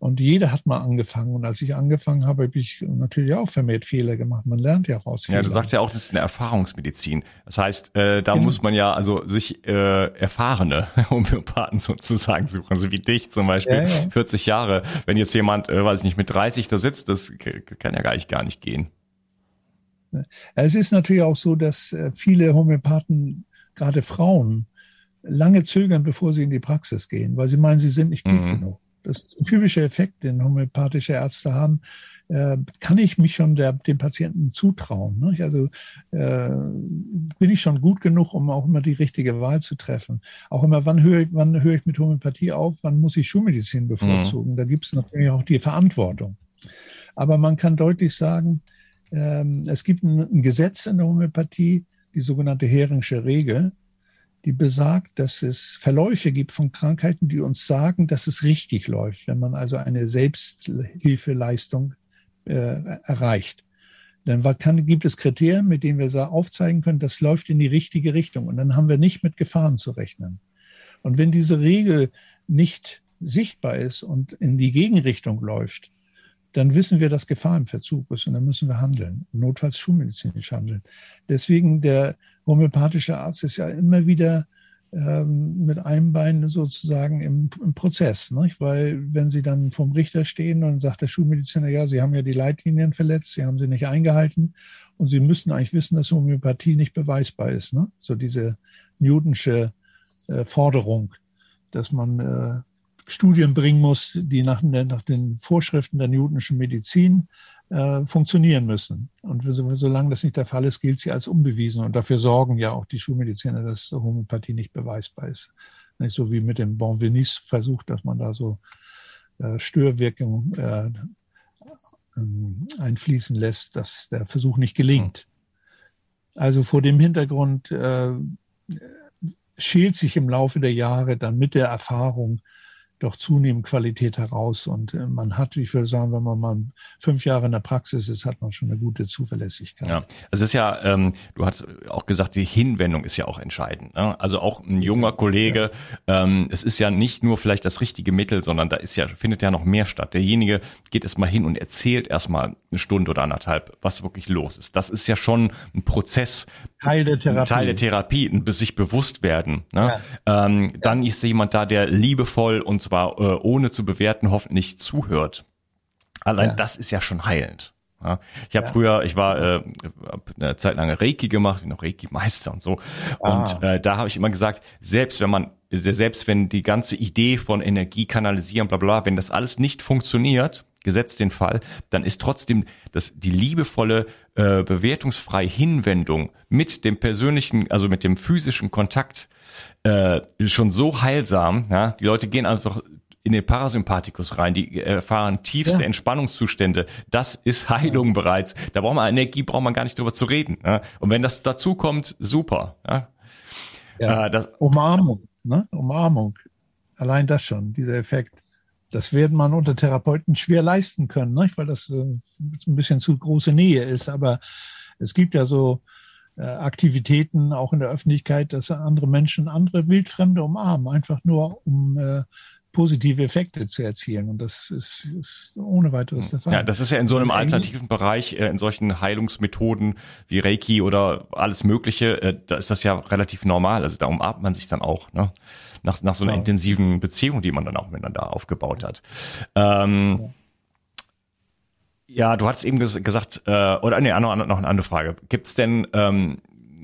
Und jeder hat mal angefangen. Und als ich angefangen habe, habe ich natürlich auch vermehrt Fehler gemacht. Man lernt ja auch aus Fehlern. Ja, du sagst ja auch, das ist eine Erfahrungsmedizin. Das heißt, äh, da genau. muss man ja also sich äh, erfahrene [LAUGHS] Homöopathen sozusagen suchen, so wie dich zum Beispiel, ja, ja. 40 Jahre. Wenn jetzt jemand, äh, weiß ich nicht, mit 30 da sitzt, das kann ja gar nicht, gar nicht gehen. Es ist natürlich auch so, dass äh, viele Homöopathen, gerade Frauen, lange zögern, bevor sie in die Praxis gehen, weil sie meinen, sie sind nicht gut mhm. genug. Das ist ein typischer Effekt, den homöopathische Ärzte haben. Äh, kann ich mich schon der, dem Patienten zutrauen? Ne? Also äh, bin ich schon gut genug, um auch immer die richtige Wahl zu treffen? Auch immer, wann höre ich, wann höre ich mit Homöopathie auf? Wann muss ich Schulmedizin bevorzugen? Mhm. Da gibt es natürlich auch die Verantwortung. Aber man kann deutlich sagen, es gibt ein, Gesetz in der Homöopathie, die sogenannte Heringsche Regel, die besagt, dass es Verläufe gibt von Krankheiten, die uns sagen, dass es richtig läuft, wenn man also eine Selbsthilfeleistung äh, erreicht. Dann kann, gibt es Kriterien, mit denen wir aufzeigen können, das läuft in die richtige Richtung. Und dann haben wir nicht mit Gefahren zu rechnen. Und wenn diese Regel nicht sichtbar ist und in die Gegenrichtung läuft, dann wissen wir, dass Gefahr im Verzug ist und dann müssen wir handeln, notfalls schulmedizinisch handeln. Deswegen der homöopathische Arzt ist ja immer wieder ähm, mit einem Bein sozusagen im, im Prozess, nicht? weil wenn Sie dann vom Richter stehen und sagt der Schulmediziner, ja, Sie haben ja die Leitlinien verletzt, Sie haben sie nicht eingehalten und Sie müssen eigentlich wissen, dass Homöopathie nicht beweisbar ist. Ne? So diese Newtonsche äh, Forderung, dass man äh, Studien bringen muss, die nach, nach den Vorschriften der Newtonschen Medizin äh, funktionieren müssen. Und solange das nicht der Fall ist, gilt sie als unbewiesen. Und dafür sorgen ja auch die Schulmediziner, dass Homöopathie nicht beweisbar ist. Nicht so wie mit dem Bonveniste-Versuch, dass man da so äh, Störwirkung äh, ähm, einfließen lässt, dass der Versuch nicht gelingt. Also vor dem Hintergrund äh, schält sich im Laufe der Jahre dann mit der Erfahrung doch zunehmend Qualität heraus. Und äh, man hat, ich würde sagen, wenn man mal fünf Jahre in der Praxis ist, hat man schon eine gute Zuverlässigkeit. Ja, es ist ja, ähm, du hast auch gesagt, die Hinwendung ist ja auch entscheidend. Ne? Also auch ein junger Kollege, ja. ähm, es ist ja nicht nur vielleicht das richtige Mittel, sondern da ist ja, findet ja noch mehr statt. Derjenige geht erstmal hin und erzählt erstmal eine Stunde oder anderthalb, was wirklich los ist. Das ist ja schon ein Prozess. Teil der Therapie. Teil der Therapie, sich bewusst werden. Ne? Ja. Ähm, dann ist jemand da, der liebevoll und zwar äh, ohne zu bewerten hoffentlich zuhört. Allein ja. das ist ja schon heilend. Ja, ich habe ja. früher, ich war äh, eine Zeit lang Reiki gemacht, noch Reiki-Meister und so. Ah. Und äh, da habe ich immer gesagt, selbst wenn man, selbst wenn die ganze Idee von Energie kanalisieren, bla bla, wenn das alles nicht funktioniert, gesetzt den Fall, dann ist trotzdem das, die liebevolle, äh, bewertungsfreie Hinwendung mit dem persönlichen, also mit dem physischen Kontakt äh, schon so heilsam. Ja? Die Leute gehen einfach in den Parasympathikus rein, die erfahren tiefste ja. Entspannungszustände. Das ist Heilung ja. bereits. Da braucht man Energie, braucht man gar nicht drüber zu reden. Ja? Und wenn das dazu kommt, super. Ja? Ja, äh, das, Umarmung, ne? Umarmung. Allein das schon, dieser Effekt. Das wird man unter Therapeuten schwer leisten können, nicht? weil das äh, ein bisschen zu große Nähe ist. Aber es gibt ja so äh, Aktivitäten auch in der Öffentlichkeit, dass andere Menschen andere Wildfremde umarmen, einfach nur um äh, positive Effekte zu erzielen. Und das ist, ist ohne weiteres der Fall. Ja, das ist ja in so einem alternativen Bereich, äh, in solchen Heilungsmethoden wie Reiki oder alles Mögliche, äh, da ist das ja relativ normal. Also da umarmt man sich dann auch, ne? Nach, nach so einer ja. intensiven Beziehung, die man dann auch miteinander aufgebaut hat. Ähm, ja. Ja, du hattest eben ges gesagt, äh, oder nee, noch, noch eine andere Frage. Gibt es denn, ähm,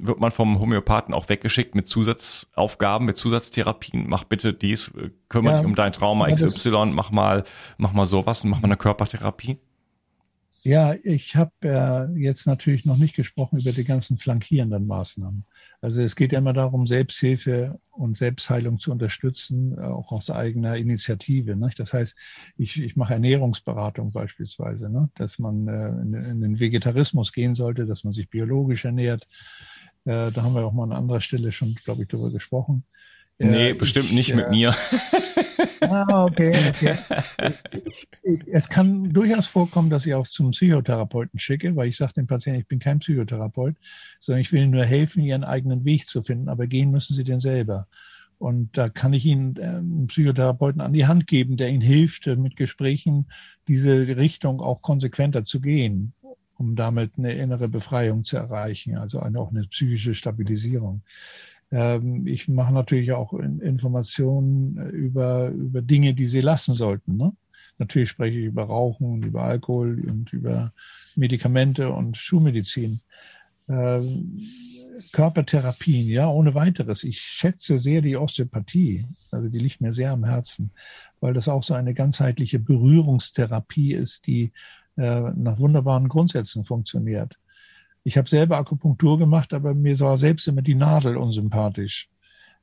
wird man vom Homöopathen auch weggeschickt mit Zusatzaufgaben, mit Zusatztherapien? Mach bitte dies, äh, kümmere ja, dich um dein Trauma XY, mach mal, mach mal sowas, mach mal eine Körpertherapie. Ja, ich habe äh, jetzt natürlich noch nicht gesprochen über die ganzen flankierenden Maßnahmen. Also es geht ja immer darum, Selbsthilfe und Selbstheilung zu unterstützen, auch aus eigener Initiative. Ne? Das heißt, ich, ich mache Ernährungsberatung beispielsweise, ne? dass man äh, in, in, den Vegetarismus gehen sollte, dass man sich biologisch ernährt. Äh, da haben wir auch mal an anderer Stelle schon, glaube ich, darüber gesprochen. Nee, bestimmt ich, nicht mit äh, mir. Ah, okay, okay. Ich, es kann durchaus vorkommen, dass ich auch zum Psychotherapeuten schicke, weil ich sage dem Patienten, ich bin kein Psychotherapeut, sondern ich will ihnen nur helfen, ihren eigenen Weg zu finden, aber gehen müssen sie den selber. Und da kann ich Ihnen äh, einen Psychotherapeuten an die Hand geben, der Ihnen hilft, äh, mit Gesprächen diese Richtung auch konsequenter zu gehen, um damit eine innere Befreiung zu erreichen, also eine, auch eine psychische Stabilisierung. Ähm, ich mache natürlich auch Informationen äh, über, über Dinge, die sie lassen sollten. Ne? Natürlich spreche ich über Rauchen, über Alkohol und über Medikamente und Schulmedizin. Ähm, Körpertherapien, ja, ohne weiteres. Ich schätze sehr die Osteopathie. Also die liegt mir sehr am Herzen, weil das auch so eine ganzheitliche Berührungstherapie ist, die nach wunderbaren Grundsätzen funktioniert. Ich habe selber Akupunktur gemacht, aber mir war selbst immer die Nadel unsympathisch.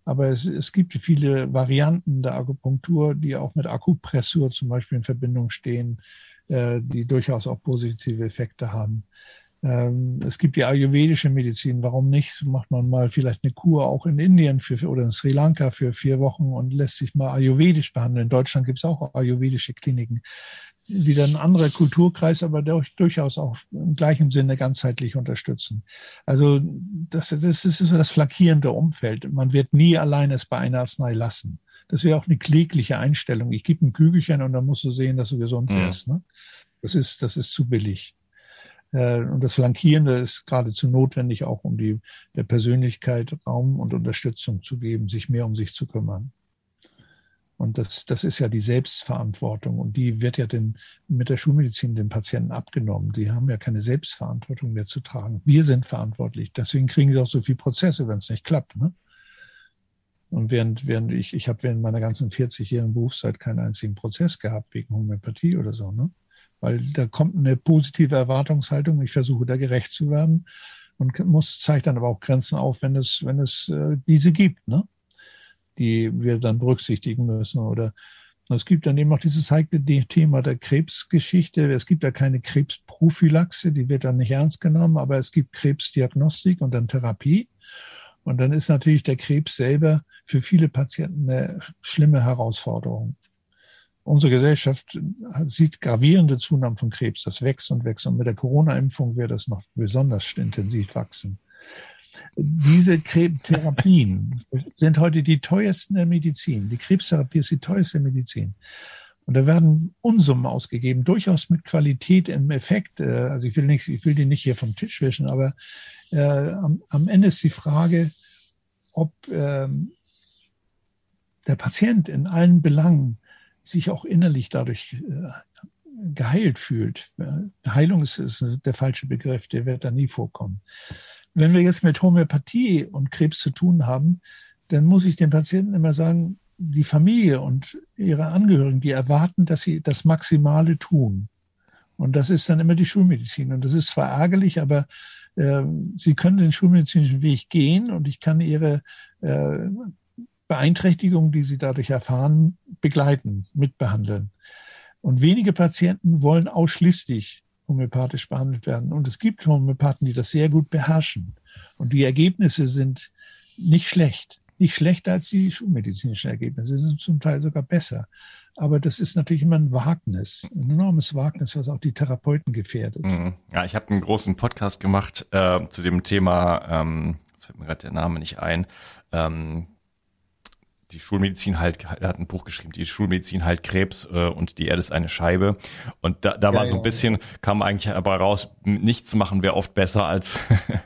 Aber es, es gibt viele Varianten der Akupunktur, die auch mit Akupressur zum Beispiel in Verbindung stehen, äh, die durchaus auch positive Effekte haben. Ähm, es gibt die ayurvedische Medizin. Warum nicht? Macht man mal vielleicht eine Kur auch in Indien für, oder in Sri Lanka für vier Wochen und lässt sich mal ayurvedisch behandeln. In Deutschland gibt es auch ayurvedische Kliniken wieder ein anderer Kulturkreis, aber durchaus auch im gleichen Sinne ganzheitlich unterstützen. Also das, das ist so das flankierende Umfeld. Man wird nie allein es bei einer Arznei lassen. Das wäre auch eine klägliche Einstellung. Ich gebe ein Kügelchen und dann musst du sehen, dass du gesund wirst. Mhm. Ne? Das ist, das ist zu billig. Äh, und das Flankierende ist geradezu notwendig, auch um die, der Persönlichkeit Raum und Unterstützung zu geben, sich mehr um sich zu kümmern. Und das, das ist ja die Selbstverantwortung. Und die wird ja den, mit der Schulmedizin den Patienten abgenommen. Die haben ja keine Selbstverantwortung mehr zu tragen. Wir sind verantwortlich. Deswegen kriegen sie auch so viele Prozesse, wenn es nicht klappt. Ne? Und während, während ich, ich habe während meiner ganzen 40-jährigen Berufszeit keinen einzigen Prozess gehabt wegen Homöopathie oder so. Ne? Weil da kommt eine positive Erwartungshaltung. Ich versuche da gerecht zu werden und muss zeigt dann aber auch Grenzen auf, wenn es wenn es äh, diese gibt, ne? die wir dann berücksichtigen müssen oder es gibt dann eben auch dieses heikle Thema der Krebsgeschichte. Es gibt da keine Krebsprophylaxe, die wird dann nicht ernst genommen, aber es gibt Krebsdiagnostik und dann Therapie. Und dann ist natürlich der Krebs selber für viele Patienten eine schlimme Herausforderung unsere Gesellschaft sieht gravierende Zunahmen von Krebs. Das wächst und wächst. Und mit der Corona-Impfung wird das noch besonders intensiv wachsen. Diese Krebstherapien sind heute die teuersten der Medizin. Die Krebstherapie ist die teuerste Medizin. Und da werden Unsummen ausgegeben, durchaus mit Qualität im Effekt. Äh, also ich will nicht, ich will die nicht hier vom Tisch wischen, aber äh, am, am Ende ist die Frage, ob ähm, der Patient in allen Belangen sich auch innerlich dadurch äh, geheilt fühlt. Heilung ist, der falsche Begriff, der wird da nie vorkommen. Wenn wir jetzt mit Homöopathie und Krebs zu tun haben, dann muss ich den Patienten immer sagen, die Familie und ihre Angehörigen, die erwarten, dass sie das Maximale tun. Und das ist dann immer die Schulmedizin. Und das ist zwar ärgerlich, aber äh, sie können den schulmedizinischen Weg gehen und ich kann ihre äh, Beeinträchtigungen, die sie dadurch erfahren, begleiten, mitbehandeln. Und wenige Patienten wollen ausschließlich homöopathisch behandelt werden. Und es gibt Homöopathen, die das sehr gut beherrschen. Und die Ergebnisse sind nicht schlecht. Nicht schlechter als die schulmedizinischen Ergebnisse. Sie sind zum Teil sogar besser. Aber das ist natürlich immer ein Wagnis, ein enormes Wagnis, was auch die Therapeuten gefährdet. Mhm. Ja, ich habe einen großen Podcast gemacht äh, zu dem Thema, ähm, jetzt fällt mir gerade der Name nicht ein, ähm, die Schulmedizin halt, er hat ein Buch geschrieben, die Schulmedizin halt Krebs äh, und die Erde ist eine Scheibe. Und da, da ja, war so ein bisschen, kam eigentlich aber raus, nichts machen wäre oft besser als,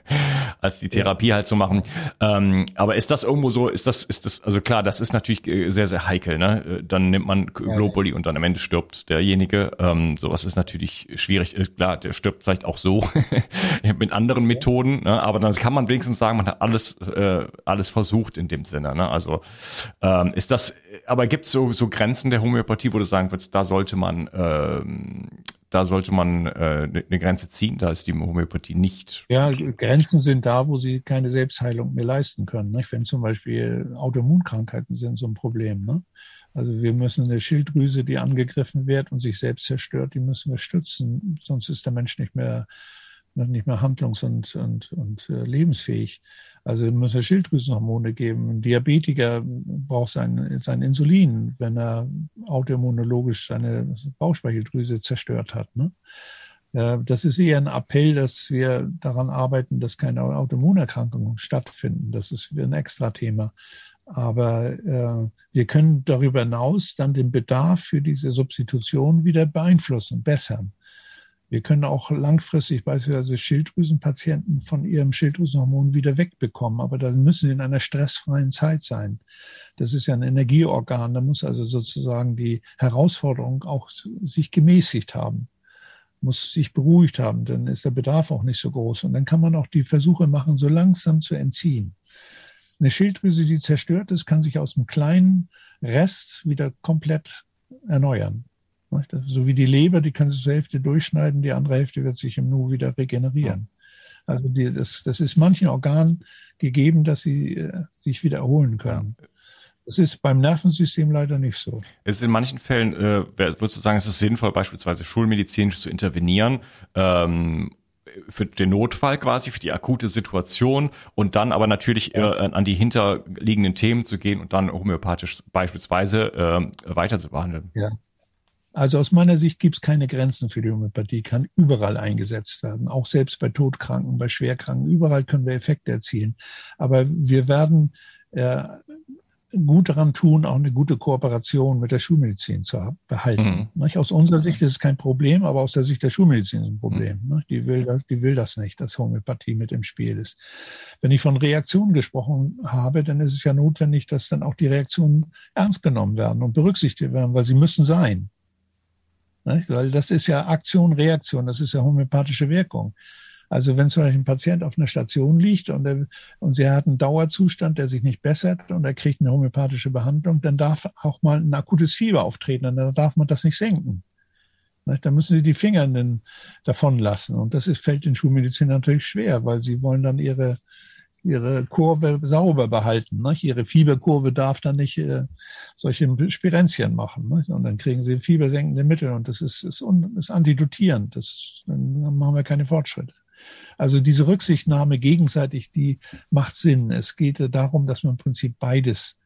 [LAUGHS] als die Therapie ja. halt zu machen. Ähm, aber ist das irgendwo so, ist das, ist das, also klar, das ist natürlich äh, sehr, sehr heikel, ne? Äh, dann nimmt man Globuli ja, und dann am Ende stirbt derjenige. Ähm, sowas ist natürlich schwierig. Äh, klar, der stirbt vielleicht auch so [LAUGHS] mit anderen Methoden, ne? aber dann kann man wenigstens sagen, man hat alles, äh, alles versucht in dem Sinne. Ne? Also ähm, ist das, aber gibt es so, so Grenzen der Homöopathie, wo du sagen würdest, da sollte man, ähm, da sollte man äh, eine ne Grenze ziehen, da ist die Homöopathie nicht. Ja, Grenzen sind da, wo sie keine Selbstheilung mehr leisten können. Nicht? Wenn zum Beispiel Autoimmunkrankheiten sind so ein Problem. Ne? Also wir müssen eine Schilddrüse, die angegriffen wird und sich selbst zerstört, die müssen wir stützen, sonst ist der Mensch nicht mehr nicht mehr handlungs- und, und, und äh, lebensfähig. Also muss er Schilddrüsenhormone geben. Ein Diabetiker braucht sein, sein Insulin, wenn er autoimmunologisch seine Bauchspeicheldrüse zerstört hat. Ne? Das ist eher ein Appell, dass wir daran arbeiten, dass keine Autoimmunerkrankungen stattfinden. Das ist ein extra Thema. Aber äh, wir können darüber hinaus dann den Bedarf für diese Substitution wieder beeinflussen, bessern. Wir können auch langfristig beispielsweise Schilddrüsenpatienten von ihrem Schilddrüsenhormon wieder wegbekommen, aber da müssen sie in einer stressfreien Zeit sein. Das ist ja ein Energieorgan, da muss also sozusagen die Herausforderung auch sich gemäßigt haben, muss sich beruhigt haben, dann ist der Bedarf auch nicht so groß. Und dann kann man auch die Versuche machen, so langsam zu entziehen. Eine Schilddrüse, die zerstört ist, kann sich aus einem kleinen Rest wieder komplett erneuern. So wie die Leber, die kannst du zur Hälfte durchschneiden, die andere Hälfte wird sich im Nu wieder regenerieren. Also die, das, das ist manchen Organen gegeben, dass sie äh, sich wieder erholen können. Ja. Das ist beim Nervensystem leider nicht so. Es ist in manchen Fällen, äh, würdest du sagen, es ist sinnvoll, beispielsweise schulmedizinisch zu intervenieren, ähm, für den Notfall quasi, für die akute Situation und dann aber natürlich äh, an die hinterliegenden Themen zu gehen und dann homöopathisch beispielsweise äh, weiter zu behandeln. Ja. Also aus meiner Sicht gibt es keine Grenzen für die Homöopathie, kann überall eingesetzt werden, auch selbst bei Todkranken, bei Schwerkranken, überall können wir Effekte erzielen. Aber wir werden äh, gut daran tun, auch eine gute Kooperation mit der Schulmedizin zu behalten. Mhm. Aus unserer Sicht ist es kein Problem, aber aus der Sicht der Schulmedizin ist es ein Problem. Mhm. Die, will das, die will das nicht, dass Homöopathie mit im Spiel ist. Wenn ich von Reaktionen gesprochen habe, dann ist es ja notwendig, dass dann auch die Reaktionen ernst genommen werden und berücksichtigt werden, weil sie müssen sein. Nicht? Weil das ist ja Aktion, Reaktion, das ist ja homöopathische Wirkung. Also wenn zum Beispiel ein Patient auf einer Station liegt und, er, und sie hat einen Dauerzustand, der sich nicht bessert und er kriegt eine homöopathische Behandlung, dann darf auch mal ein akutes Fieber auftreten und dann darf man das nicht senken. Da müssen sie die Finger davon lassen. Und das ist, fällt den Schulmedizin natürlich schwer, weil sie wollen dann ihre, ihre Kurve sauber behalten. Nicht? Ihre Fieberkurve darf dann nicht äh, solche Spirenzien machen. Nicht? Und dann kriegen sie fiebersenkende Mittel und das ist, ist, ist antidotierend. Das, dann machen wir keine Fortschritte. Also diese Rücksichtnahme gegenseitig, die macht Sinn. Es geht darum, dass man im Prinzip beides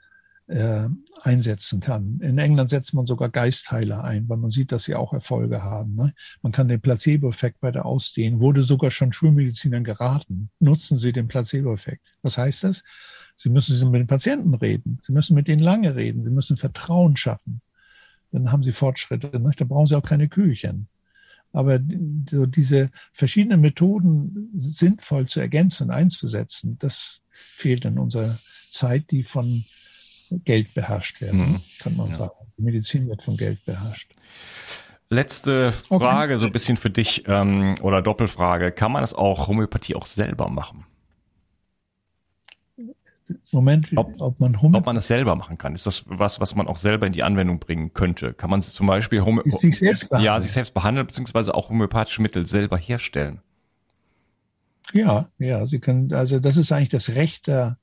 äh, einsetzen kann. In England setzt man sogar Geistheiler ein, weil man sieht, dass sie auch Erfolge haben. Ne? Man kann den Placebo-Effekt weiter ausdehnen. Wurde sogar schon Schulmedizinern geraten. Nutzen Sie den Placebo-Effekt. Was heißt das? Sie müssen mit den Patienten reden. Sie müssen mit denen lange reden. Sie müssen Vertrauen schaffen. Dann haben Sie Fortschritte. Ne? Da brauchen Sie auch keine Kühlchen. Aber so diese verschiedenen Methoden sinnvoll zu ergänzen und einzusetzen, das fehlt in unserer Zeit, die von Geld beherrscht werden, mhm. kann man ja. sagen. Die Medizin wird von Geld beherrscht. Letzte Frage, okay. so ein bisschen für dich ähm, oder Doppelfrage. Kann man das auch Homöopathie auch selber machen? Moment, ob, ob man Homö ob man es selber machen kann. Ist das was, was man auch selber in die Anwendung bringen könnte? Kann man zum Beispiel Homö sich selbst ja, sich selbst behandeln, beziehungsweise auch homöopathische Mittel selber herstellen? Ja, ja, sie können, also das ist eigentlich das Recht der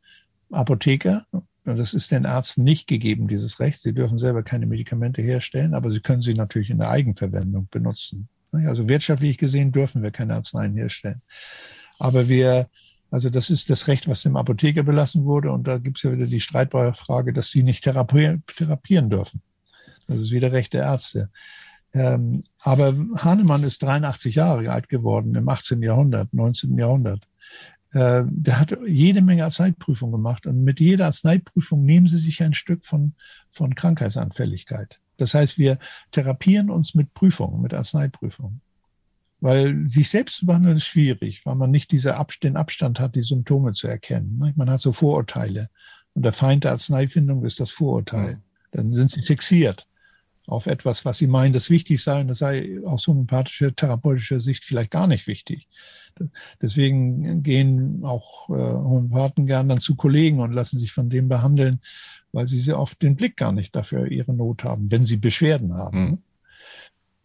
Apotheker. Und das ist den Ärzten nicht gegeben, dieses Recht. Sie dürfen selber keine Medikamente herstellen, aber sie können sie natürlich in der Eigenverwendung benutzen. Also wirtschaftlich gesehen dürfen wir keine Arzneien herstellen. Aber wir also das ist das Recht, was dem Apotheker belassen wurde. Und da gibt es ja wieder die streitbare Frage, dass sie nicht therapieren, dürfen. Das ist wieder Recht der Ärzte. Ähm, aber Hahnemann ist 83 Jahre alt geworden im 18. Jahrhundert, 19. Jahrhundert. Äh, der hat jede Menge Arzneiprüfungen gemacht. Und mit jeder Arzneiprüfung nehmen sie sich ein Stück von, von Krankheitsanfälligkeit. Das heißt, wir therapieren uns mit Prüfungen, mit Arzneiprüfungen. Weil sich selbst zu behandeln ist schwierig, weil man nicht diese Ab den Abstand hat, die Symptome zu erkennen. Ne? Man hat so Vorurteile. Und der Feind der Arzneifindung ist das Vorurteil. Dann sind sie fixiert auf etwas, was sie meinen, das wichtig sei, und das sei aus homöopathischer, therapeutischer Sicht vielleicht gar nicht wichtig. Deswegen gehen auch äh, Homöopathen gern dann zu Kollegen und lassen sich von dem behandeln, weil sie sehr oft den Blick gar nicht dafür ihre Not haben, wenn sie Beschwerden haben. Mhm.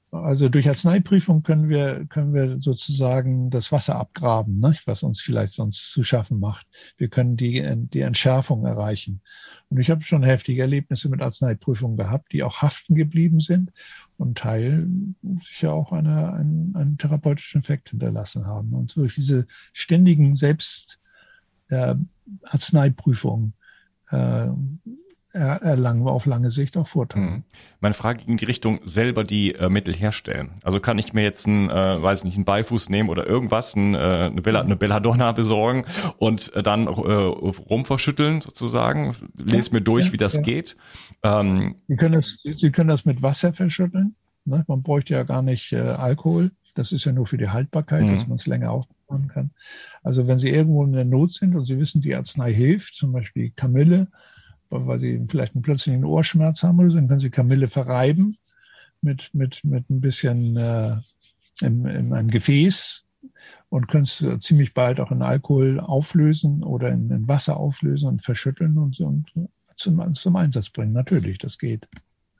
Also durch Arzneiprüfung können wir, können wir sozusagen das Wasser abgraben, ne, was uns vielleicht sonst zu schaffen macht. Wir können die, die Entschärfung erreichen. Und ich habe schon heftige Erlebnisse mit Arzneiprüfungen gehabt, die auch haften geblieben sind und Teil sicher auch eine, einen, einen therapeutischen Effekt hinterlassen haben. Und durch diese ständigen Selbst äh, Arzneiprüfungen äh, erlangen wir auf lange Sicht auch Vorteile. Hm. Meine Frage ging in die Richtung, selber die äh, Mittel herstellen. Also kann ich mir jetzt einen, äh, weiß nicht, einen Beifuß nehmen oder irgendwas, ein, äh, eine, Bella, eine Belladonna [LAUGHS] besorgen und äh, dann äh, rumverschütteln sozusagen, lese mir durch, ja, wie das ja. geht. Ähm, Sie, können das, Sie können das mit Wasser verschütteln. Ne? Man bräuchte ja gar nicht äh, Alkohol. Das ist ja nur für die Haltbarkeit, mhm. dass man es länger aufbewahren kann. Also wenn Sie irgendwo in der Not sind und Sie wissen, die Arznei hilft, zum Beispiel Kamille, weil sie vielleicht einen plötzlichen Ohrschmerz haben oder so, dann können sie Kamille verreiben mit, mit, mit ein bisschen äh, in, in einem Gefäß und können es ziemlich bald auch in Alkohol auflösen oder in, in Wasser auflösen und verschütteln und, und zum, zum Einsatz bringen. Natürlich, das geht.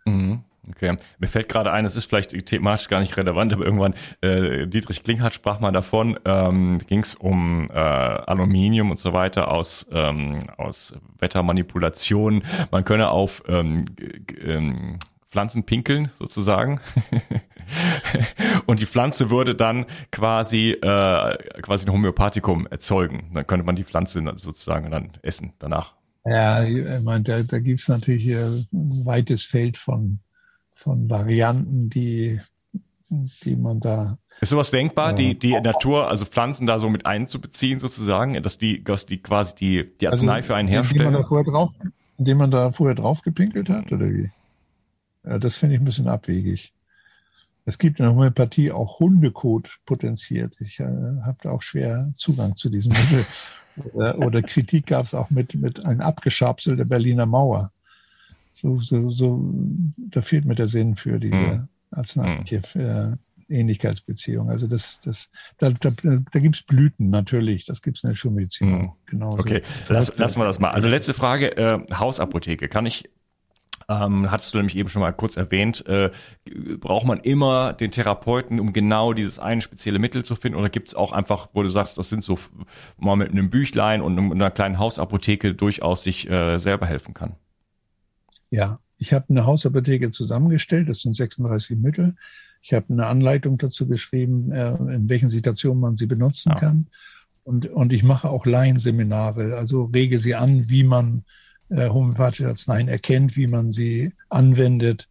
Mhm. Okay, mir fällt gerade ein, es ist vielleicht thematisch gar nicht relevant, aber irgendwann, äh, Dietrich Klinghardt sprach mal davon, ähm, ging es um äh, Aluminium und so weiter aus, ähm, aus Wettermanipulation. Man könne auf ähm, ähm, Pflanzen pinkeln, sozusagen. [LAUGHS] und die Pflanze würde dann quasi, äh, quasi ein Homöopathikum erzeugen. Dann könnte man die Pflanze sozusagen dann essen danach. Ja, ich meine, da, da gibt es natürlich hier ein weites Feld von von Varianten, die, die man da. Ist sowas denkbar, äh, die, die Natur, also Pflanzen da so mit einzubeziehen sozusagen, dass die, dass die quasi die, die also Arznei also, für einen herstellen? Indem man da vorher drauf, indem man da vorher drauf gepinkelt hat, oder wie? Ja, das finde ich ein bisschen abwegig. Es gibt in der Homöopathie auch Hundekot potenziert. Ich äh, habe auch schwer Zugang zu diesem Mittel. [LAUGHS] oder, oder Kritik gab es auch mit, mit einem Abgeschabsel der Berliner Mauer so, so, so, da fehlt mir der Sinn für diese hm. arzneimitliche hm. Ähnlichkeitsbeziehung. Also das, das, da, da, da gibt es Blüten natürlich, das gibt es in der Schulmedizin hm. Genau. Okay, Lass, lassen wir das mal. Also letzte Frage, äh, Hausapotheke. Kann ich ähm, hattest du nämlich eben schon mal kurz erwähnt, äh, braucht man immer den Therapeuten, um genau dieses eine spezielle Mittel zu finden? Oder gibt es auch einfach, wo du sagst, das sind so mal mit einem Büchlein und einer kleinen Hausapotheke durchaus sich äh, selber helfen kann? Ja, ich habe eine Hausapotheke zusammengestellt, das sind 36 Mittel. Ich habe eine Anleitung dazu geschrieben, äh, in welchen Situationen man sie benutzen ja. kann. Und, und ich mache auch Laienseminare, also rege sie an, wie man äh, homöopathische Arzneien erkennt, wie man sie anwendet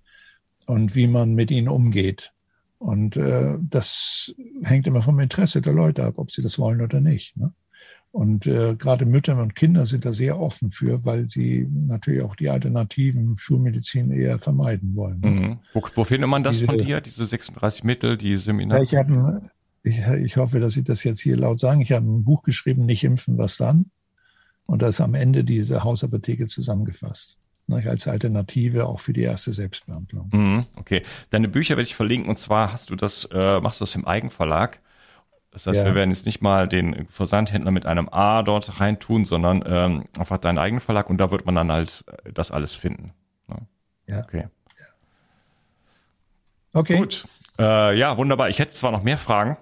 und wie man mit ihnen umgeht. Und äh, das hängt immer vom Interesse der Leute ab, ob sie das wollen oder nicht. Ne? Und äh, gerade Mütter und Kinder sind da sehr offen für, weil sie natürlich auch die alternativen Schulmedizin eher vermeiden wollen. Mhm. Wo, wo findet man das diese, von dir, diese 36 Mittel, die Seminare? Ja, ich, hab, ich, ich hoffe, dass ich das jetzt hier laut sagen. Ich habe ein Buch geschrieben, nicht impfen, was dann? Und da ist am Ende diese Hausapotheke zusammengefasst. Ne, als Alternative auch für die erste Selbstbehandlung. Mhm, okay. Deine Bücher werde ich verlinken und zwar hast du das, äh, machst du das im Eigenverlag. Das heißt, ja. wir werden jetzt nicht mal den Versandhändler mit einem A dort reintun, sondern ähm, einfach deinen eigenen Verlag und da wird man dann halt äh, das alles finden. Ne? Ja. Okay. Ja. Okay. Gut. Äh, ja, wunderbar. Ich hätte zwar noch mehr Fragen,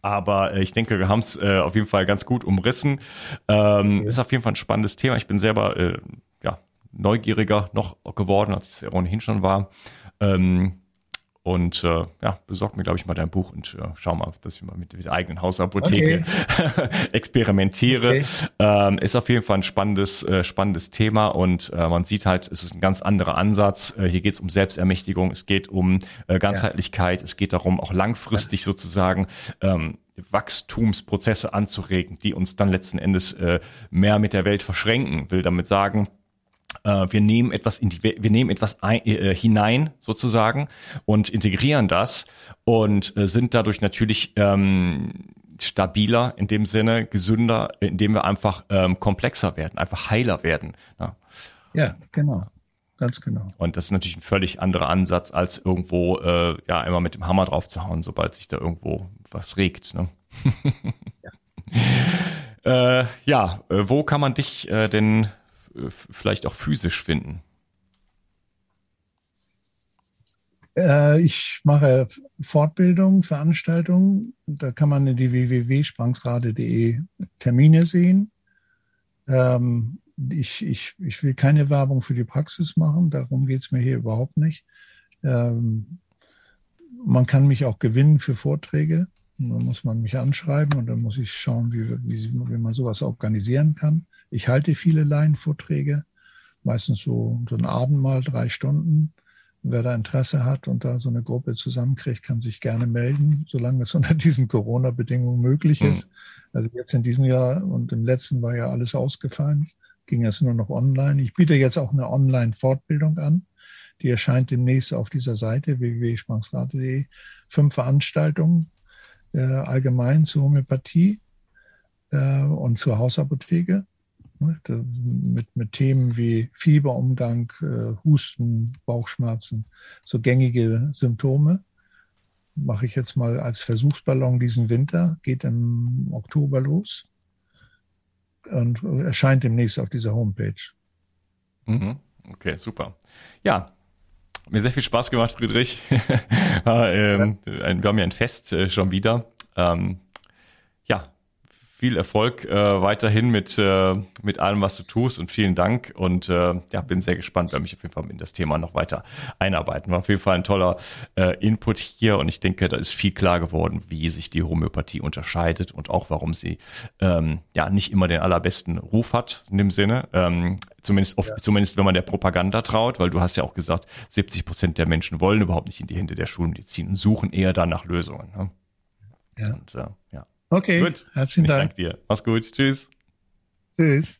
aber äh, ich denke, wir haben es äh, auf jeden Fall ganz gut umrissen. Ähm, ja. Ist auf jeden Fall ein spannendes Thema. Ich bin selber äh, ja, neugieriger noch geworden, als ich ohnehin schon war. Ähm, und äh, ja, besorg mir, glaube ich, mal dein Buch und äh, schau mal, dass ich mal mit, mit der eigenen Hausapotheke okay. [LAUGHS] experimentiere. Okay. Ähm, ist auf jeden Fall ein spannendes, äh, spannendes Thema und äh, man sieht halt, es ist ein ganz anderer Ansatz. Äh, hier geht es um Selbstermächtigung, es geht um äh, Ganzheitlichkeit, ja. es geht darum, auch langfristig ja. sozusagen ähm, Wachstumsprozesse anzuregen, die uns dann letzten Endes äh, mehr mit der Welt verschränken. Will damit sagen, wir nehmen etwas in die, wir nehmen etwas ein, äh, hinein sozusagen und integrieren das und äh, sind dadurch natürlich ähm, stabiler in dem Sinne, gesünder, indem wir einfach ähm, komplexer werden, einfach heiler werden. Ja, ja genau. Ganz genau. Und das ist natürlich ein völlig anderer Ansatz, als irgendwo äh, ja immer mit dem Hammer drauf zu hauen, sobald sich da irgendwo was regt. Ne? [LAUGHS] ja. äh, ja, äh, wo kann man dich äh, denn vielleicht auch physisch finden? Äh, ich mache Fortbildungen, Veranstaltungen. Da kann man in die www.sprangsrade.de Termine sehen. Ähm, ich, ich, ich will keine Werbung für die Praxis machen, darum geht es mir hier überhaupt nicht. Ähm, man kann mich auch gewinnen für Vorträge. Dann muss man mich anschreiben und dann muss ich schauen, wie, wie, wie man sowas organisieren kann. Ich halte viele Laienvorträge, meistens so, so ein Abendmahl, drei Stunden. Wer da Interesse hat und da so eine Gruppe zusammenkriegt, kann sich gerne melden, solange es [LAUGHS] unter diesen Corona-Bedingungen möglich ist. Mhm. Also jetzt in diesem Jahr und im letzten war ja alles ausgefallen, ging es nur noch online. Ich biete jetzt auch eine Online-Fortbildung an. Die erscheint demnächst auf dieser Seite www.spangsrate.de. Fünf Veranstaltungen äh, allgemein zur Homöopathie äh, und zur Hausapotheke. Ne, mit, mit Themen wie Fieberumgang, äh, Husten, Bauchschmerzen, so gängige Symptome. Mache ich jetzt mal als Versuchsballon diesen Winter, geht im Oktober los und erscheint demnächst auf dieser Homepage. Mhm. Okay, super. Ja, mir sehr viel Spaß gemacht, Friedrich. [LAUGHS] ähm, wir haben ja ein Fest äh, schon wieder. Ähm, viel Erfolg äh, weiterhin mit, äh, mit allem, was du tust und vielen Dank. Und äh, ja, bin sehr gespannt, werde mich auf jeden Fall in das Thema noch weiter einarbeiten. War auf jeden Fall ein toller äh, Input hier und ich denke, da ist viel klar geworden, wie sich die Homöopathie unterscheidet und auch warum sie ähm, ja nicht immer den allerbesten Ruf hat in dem Sinne. Ähm, zumindest, ja. zumindest wenn man der Propaganda traut, weil du hast ja auch gesagt, 70 Prozent der Menschen wollen überhaupt nicht in die Hände der Schulmedizin und suchen eher dann nach Lösungen. Ne? Ja. Und, äh, ja. Okay, gut. herzlichen Dank. Ich danke dir. Mach's gut. Tschüss. Tschüss.